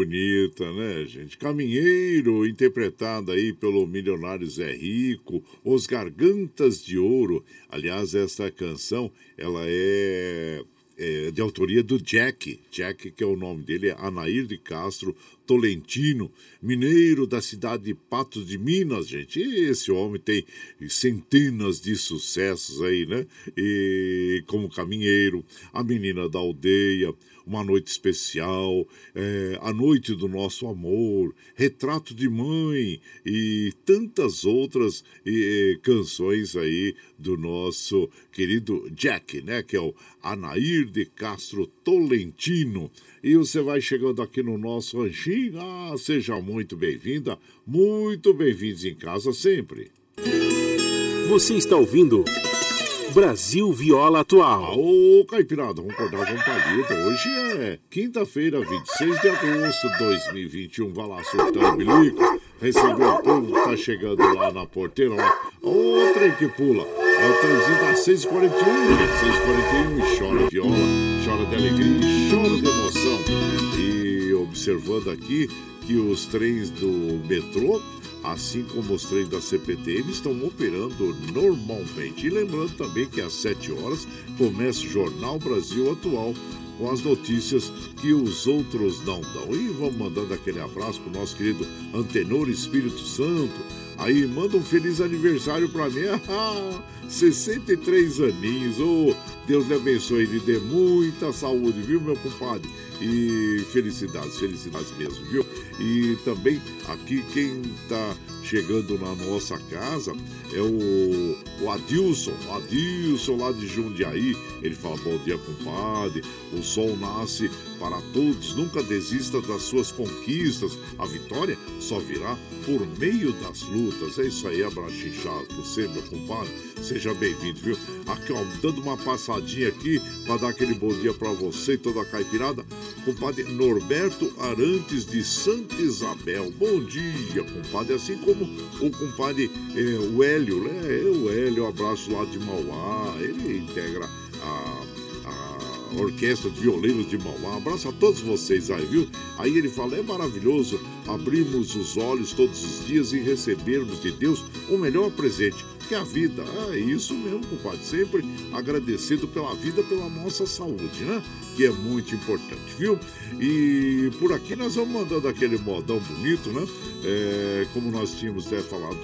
Bonita, né, gente? Caminheiro, interpretado aí pelo milionário Zé Rico, Os Gargantas de Ouro. Aliás, essa canção, ela é, é de autoria do Jack. Jack, que é o nome dele, é Anair de Castro Tolentino, mineiro da cidade de Patos de Minas, gente. E esse homem tem centenas de sucessos aí, né? E como caminheiro, a menina da aldeia, uma noite especial, é, a noite do nosso amor, retrato de mãe e tantas outras e, canções aí do nosso querido Jack, né? Que é o Anair de Castro Tolentino. E você vai chegando aqui no nosso ranchinho. Ah, seja muito bem-vinda, muito bem-vindos em casa sempre. Você está ouvindo Brasil Viola Atual. Ô, Caipirada, vamos acordar com palheta. Hoje é quinta-feira, 26 de agosto de 2021. Vai lá, surtando bilico. Recebeu o povo que tá chegando lá na porteira. Lá. Trem que pula. É o trenzinho das 6h41, 6h41 e chora viola, chora de alegria e chora de emoção. E observando aqui que os trens do metrô assim como os trens da CPTM estão operando normalmente. E lembrando também que às 7 horas começa o Jornal Brasil Atual com as notícias que os outros não dão. E vamos mandando aquele abraço para o nosso querido Antenor Espírito Santo. Aí manda um feliz aniversário para mim. 63 aninhos. Oh, Deus lhe abençoe e lhe dê muita saúde, viu, meu compadre? E felicidades, felicidades mesmo, viu? E também aqui quem está chegando na nossa casa é o, o Adilson, o Adilson lá de Jundiaí. Ele fala: Bom dia, compadre. O sol nasce para todos, nunca desista das suas conquistas. A vitória só virá por meio das lutas. É isso aí, abraço você, meu compadre. Seja bem-vindo, viu? Aqui, ó, dando uma passadinha aqui para dar aquele bom dia para você e toda a caipirada. Compadre Norberto Arantes de Santa Isabel. Bom dia, compadre. Assim como o compadre é, o Hélio, né? O Hélio, abraço lá de Mauá. Ele integra a Orquestra de Violeiros de Mauá. Abraço a todos vocês aí, viu? Aí ele fala: é maravilhoso abrirmos os olhos todos os dias e recebermos de Deus o melhor presente que a vida. Ah, é isso mesmo, compadre. Sempre agradecido pela vida, pela nossa saúde, né? Que é muito importante, viu? E por aqui nós vamos mandando aquele modão bonito, né? É, como nós tínhamos até falado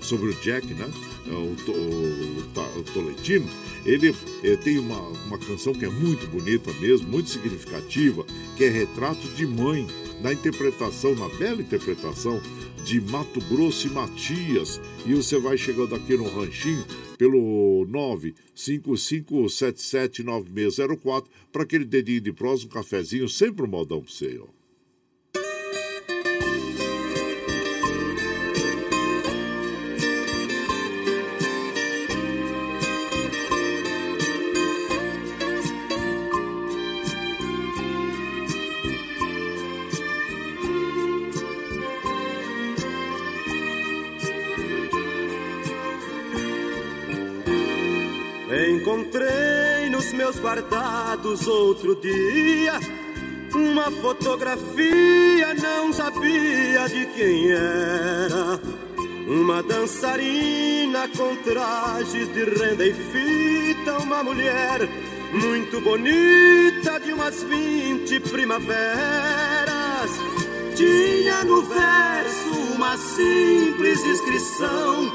sobre o Jack, né? É, o, o, o, o Toletino. Ele é, tem uma, uma canção que é muito bonita mesmo, muito significativa, que é Retrato de Mãe, na interpretação, na bela interpretação de Mato Grosso e Matias. E você vai chegando aqui no Ranchinho pelo 955779604 para aquele dedinho de prosa, um cafezinho, sempre um modão para você, ó. Nos meus guardados outro dia uma fotografia, não sabia de quem era. Uma dançarina com trajes de renda e fita, uma mulher muito bonita de umas vinte primaveras. Tinha no verso uma simples inscrição: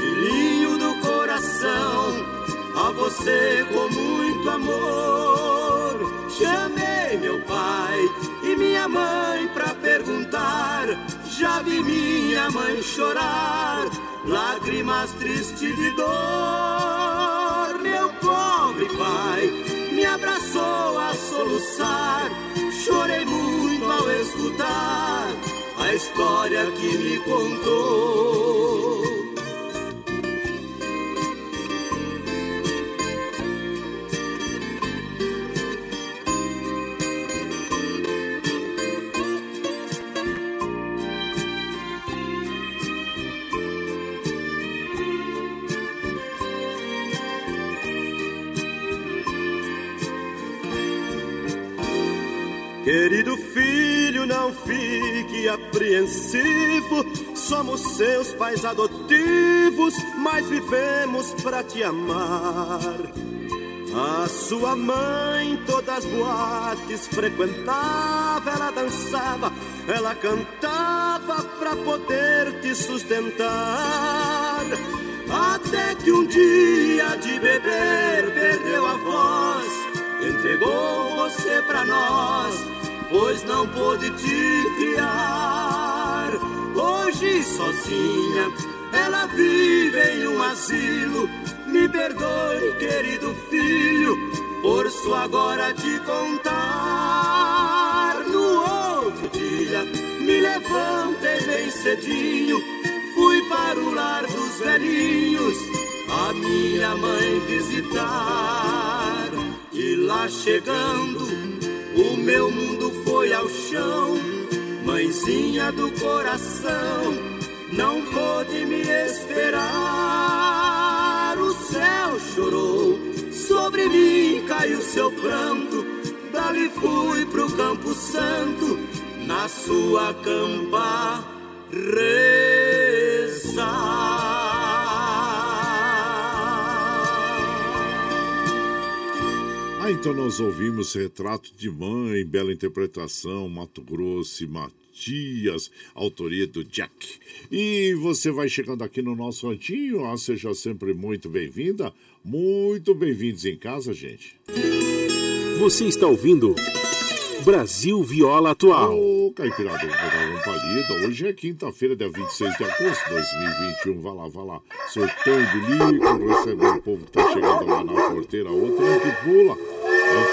Filhinho do coração a você com muito amor. Chamei meu pai e minha mãe pra perguntar. Já vi minha mãe chorar, lágrimas tristes de dor. Meu pobre pai me abraçou a soluçar. Chorei muito ao escutar a história que me contou. Não fique apreensivo. Somos seus pais adotivos, mas vivemos para te amar. A sua mãe todas as boates frequentava, ela dançava, ela cantava pra poder te sustentar. Até que um dia de beber perdeu a voz, entregou você pra nós, pois não pôde te criar. Hoje sozinha, ela vive em um asilo. Me perdoe, querido filho, por isso agora te contar. No outro dia, me levantei bem cedinho fui para o lar dos velhinhos, a minha mãe visitar. E lá chegando, o meu mundo foi ao chão. Mãezinha do coração, não pôde me esperar. O céu chorou, sobre mim caiu seu pranto. Dali fui pro Campo Santo, na sua campa Ah, então nós ouvimos Retrato de Mãe, bela interpretação, Mato Grosso e Matias, autoria do Jack. E você vai chegando aqui no nosso cantinho, ah, seja sempre muito bem-vinda, muito bem-vindos em casa, gente. Você está ouvindo Brasil Viola Atual. Ô, Caipirada, um palida. Hoje é quinta-feira, dia 26 de agosto de 2021. Vai lá, vai lá. Sortando líquido, recebendo o povo que tá chegando lá na porteira. Outro que pula.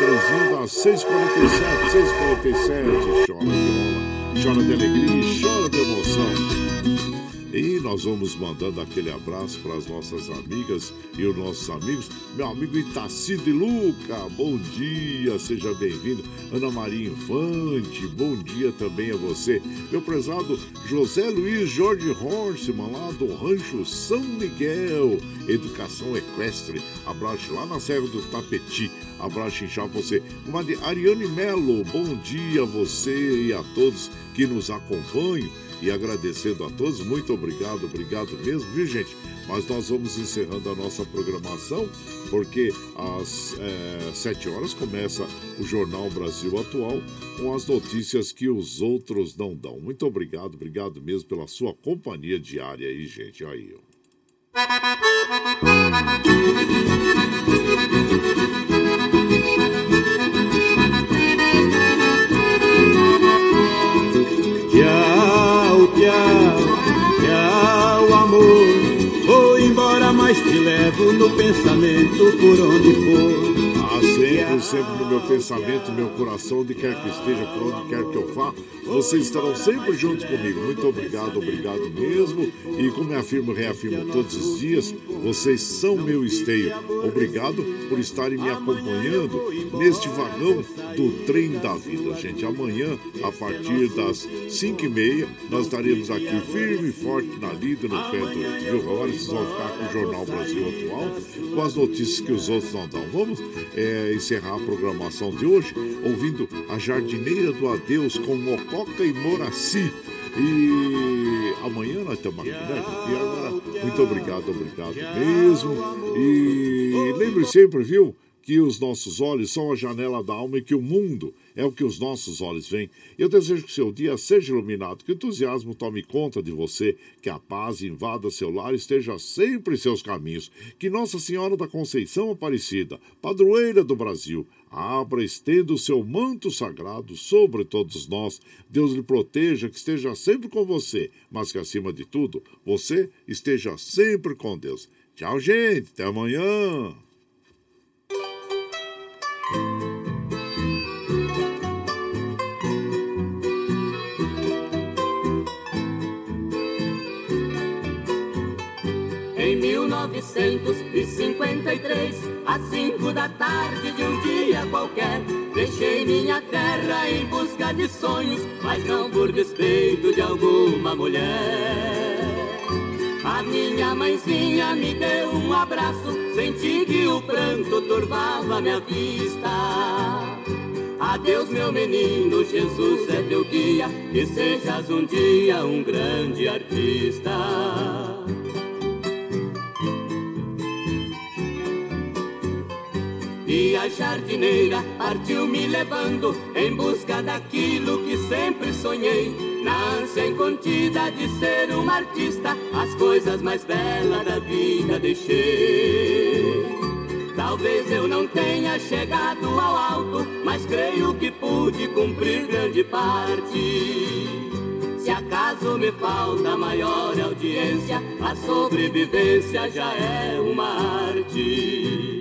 Trenzinho das 6h47, 6h47. Chora viola, chora de alegria, chora de emoção. E nós vamos mandando aquele abraço para as nossas amigas e os nossos amigos. Meu amigo Itaci de Luca, bom dia, seja bem-vindo. Ana Maria Infante, bom dia também a você. Meu prezado José Luiz Jorge Horseman, lá do Rancho São Miguel, Educação Equestre. Abraço lá na Serra do Tapeti. Abraço inchado você. Ariane Melo, bom dia a você e a todos que nos acompanham e agradecendo a todos. Muito obrigado, obrigado mesmo, viu, gente? Mas nós vamos encerrando a nossa programação, porque às é, 7 horas começa o Jornal Brasil Atual com as notícias que os outros não dão. Muito obrigado, obrigado mesmo pela sua companhia diária aí, gente. Aí, ó. Levo no pensamento por onde for. Sempre, no meu pensamento, no meu coração, onde quer que esteja, por onde quer que eu vá, vocês estarão sempre juntos comigo. Muito obrigado, obrigado mesmo. E como eu afirmo, reafirmo todos os dias, vocês são meu esteio. Obrigado por estarem me acompanhando neste vagão do trem da vida, gente. Amanhã, a partir das 5 e meia, nós estaremos aqui firme e forte na lida no pé do viu? Agora vocês vão ficar com o Jornal Brasil Atual, com as notícias que os outros não dão. Vamos é, encerrar a programação de hoje ouvindo a Jardineira do Adeus com Mococa e Moraci. E amanhã nós estamos aqui, né? E agora, muito obrigado, obrigado mesmo. E lembre sempre, viu? que os nossos olhos são a janela da alma e que o mundo é o que os nossos olhos veem. Eu desejo que seu dia seja iluminado, que o entusiasmo tome conta de você, que a paz invada seu lar e esteja sempre em seus caminhos. Que Nossa Senhora da Conceição Aparecida, padroeira do Brasil, abra, estenda o seu manto sagrado sobre todos nós. Deus lhe proteja, que esteja sempre com você, mas que acima de tudo, você esteja sempre com Deus. Tchau, gente. Até amanhã. 1953, às cinco da tarde de um dia qualquer, deixei minha terra em busca de sonhos, mas não por despeito de alguma mulher. A minha mãezinha me deu um abraço, senti que o pranto turvava minha vista. Adeus, meu menino, Jesus é teu guia, que sejas um dia um grande artista. E a jardineira partiu me levando em busca daquilo que sempre sonhei. Na ânsia incontida de ser uma artista, as coisas mais belas da vida deixei. Talvez eu não tenha chegado ao alto, mas creio que pude cumprir grande parte. Se acaso me falta maior audiência, a sobrevivência já é uma arte.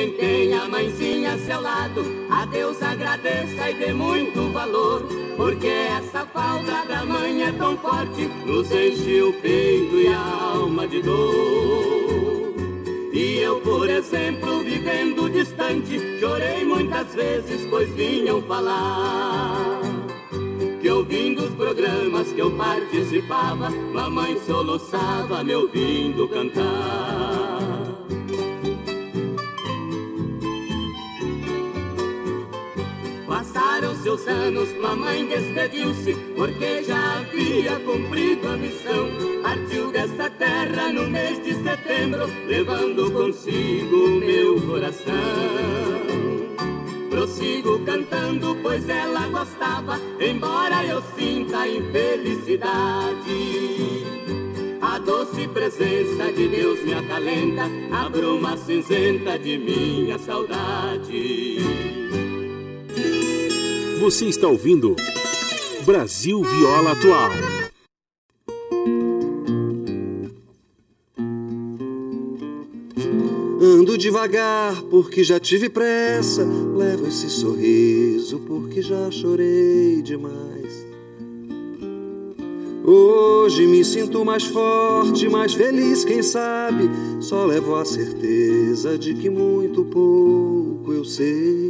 Quem tem a mãezinha a seu lado, a Deus agradeça e dê muito valor, porque essa falta da mãe é tão forte, nos enche o peito e a alma de dor. E eu, por exemplo, vivendo distante, chorei muitas vezes, pois vinham falar. Que ouvindo os programas que eu participava, mamãe soluçava me ouvindo cantar. Seus anos, mamãe despediu-se, porque já havia cumprido a missão. Partiu desta terra no mês de setembro, levando consigo o meu coração. Prossigo cantando, pois ela gostava, embora eu sinta infelicidade. A doce presença de Deus me acalenta, a bruma cinzenta de minha saudade. Você está ouvindo Brasil Viola Atual. Ando devagar porque já tive pressa. Levo esse sorriso porque já chorei demais. Hoje me sinto mais forte, mais feliz, quem sabe. Só levo a certeza de que muito pouco eu sei.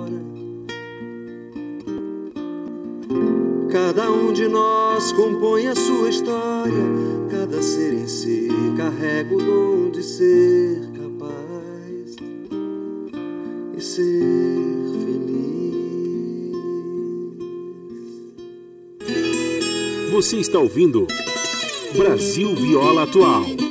Cada um de nós compõe a sua história, cada ser em si carrega o dom de ser capaz e ser feliz. Você está ouvindo Brasil Viola Atual.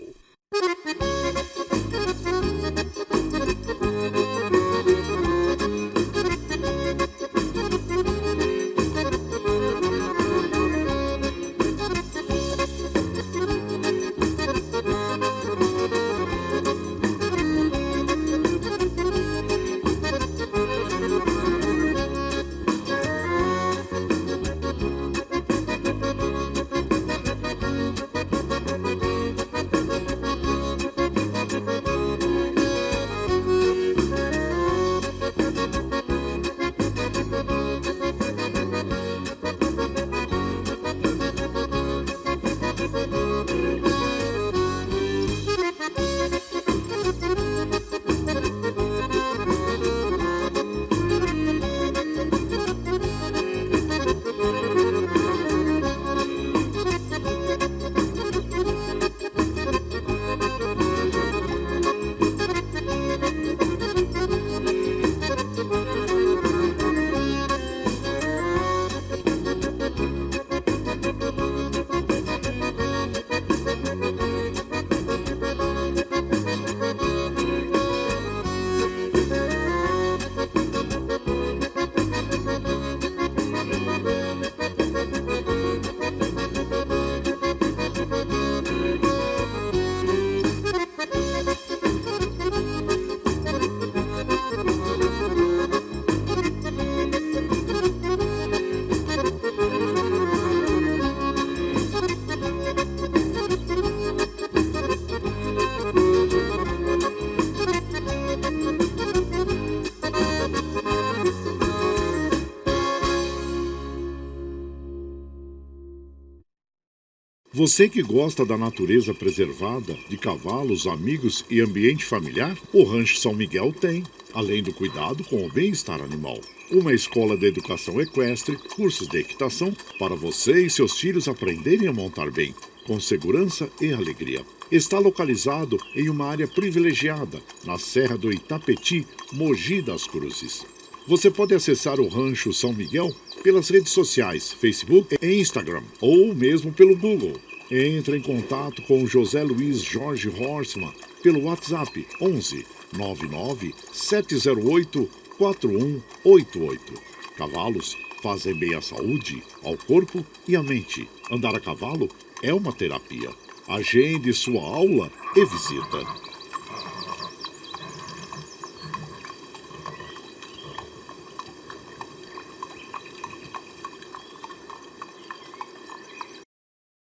Você que gosta da natureza preservada, de cavalos, amigos e ambiente familiar, o Rancho São Miguel tem, além do cuidado com o bem-estar animal. Uma escola de educação equestre, cursos de equitação, para você e seus filhos aprenderem a montar bem, com segurança e alegria. Está localizado em uma área privilegiada, na Serra do Itapetí, Mogi das Cruzes. Você pode acessar o Rancho São Miguel pelas redes sociais, Facebook e Instagram, ou mesmo pelo Google. Entre em contato com José Luiz Jorge Horstmann pelo WhatsApp 11 99 708 4188. Cavalos fazem bem à saúde, ao corpo e à mente. Andar a cavalo é uma terapia. Agende sua aula e visita.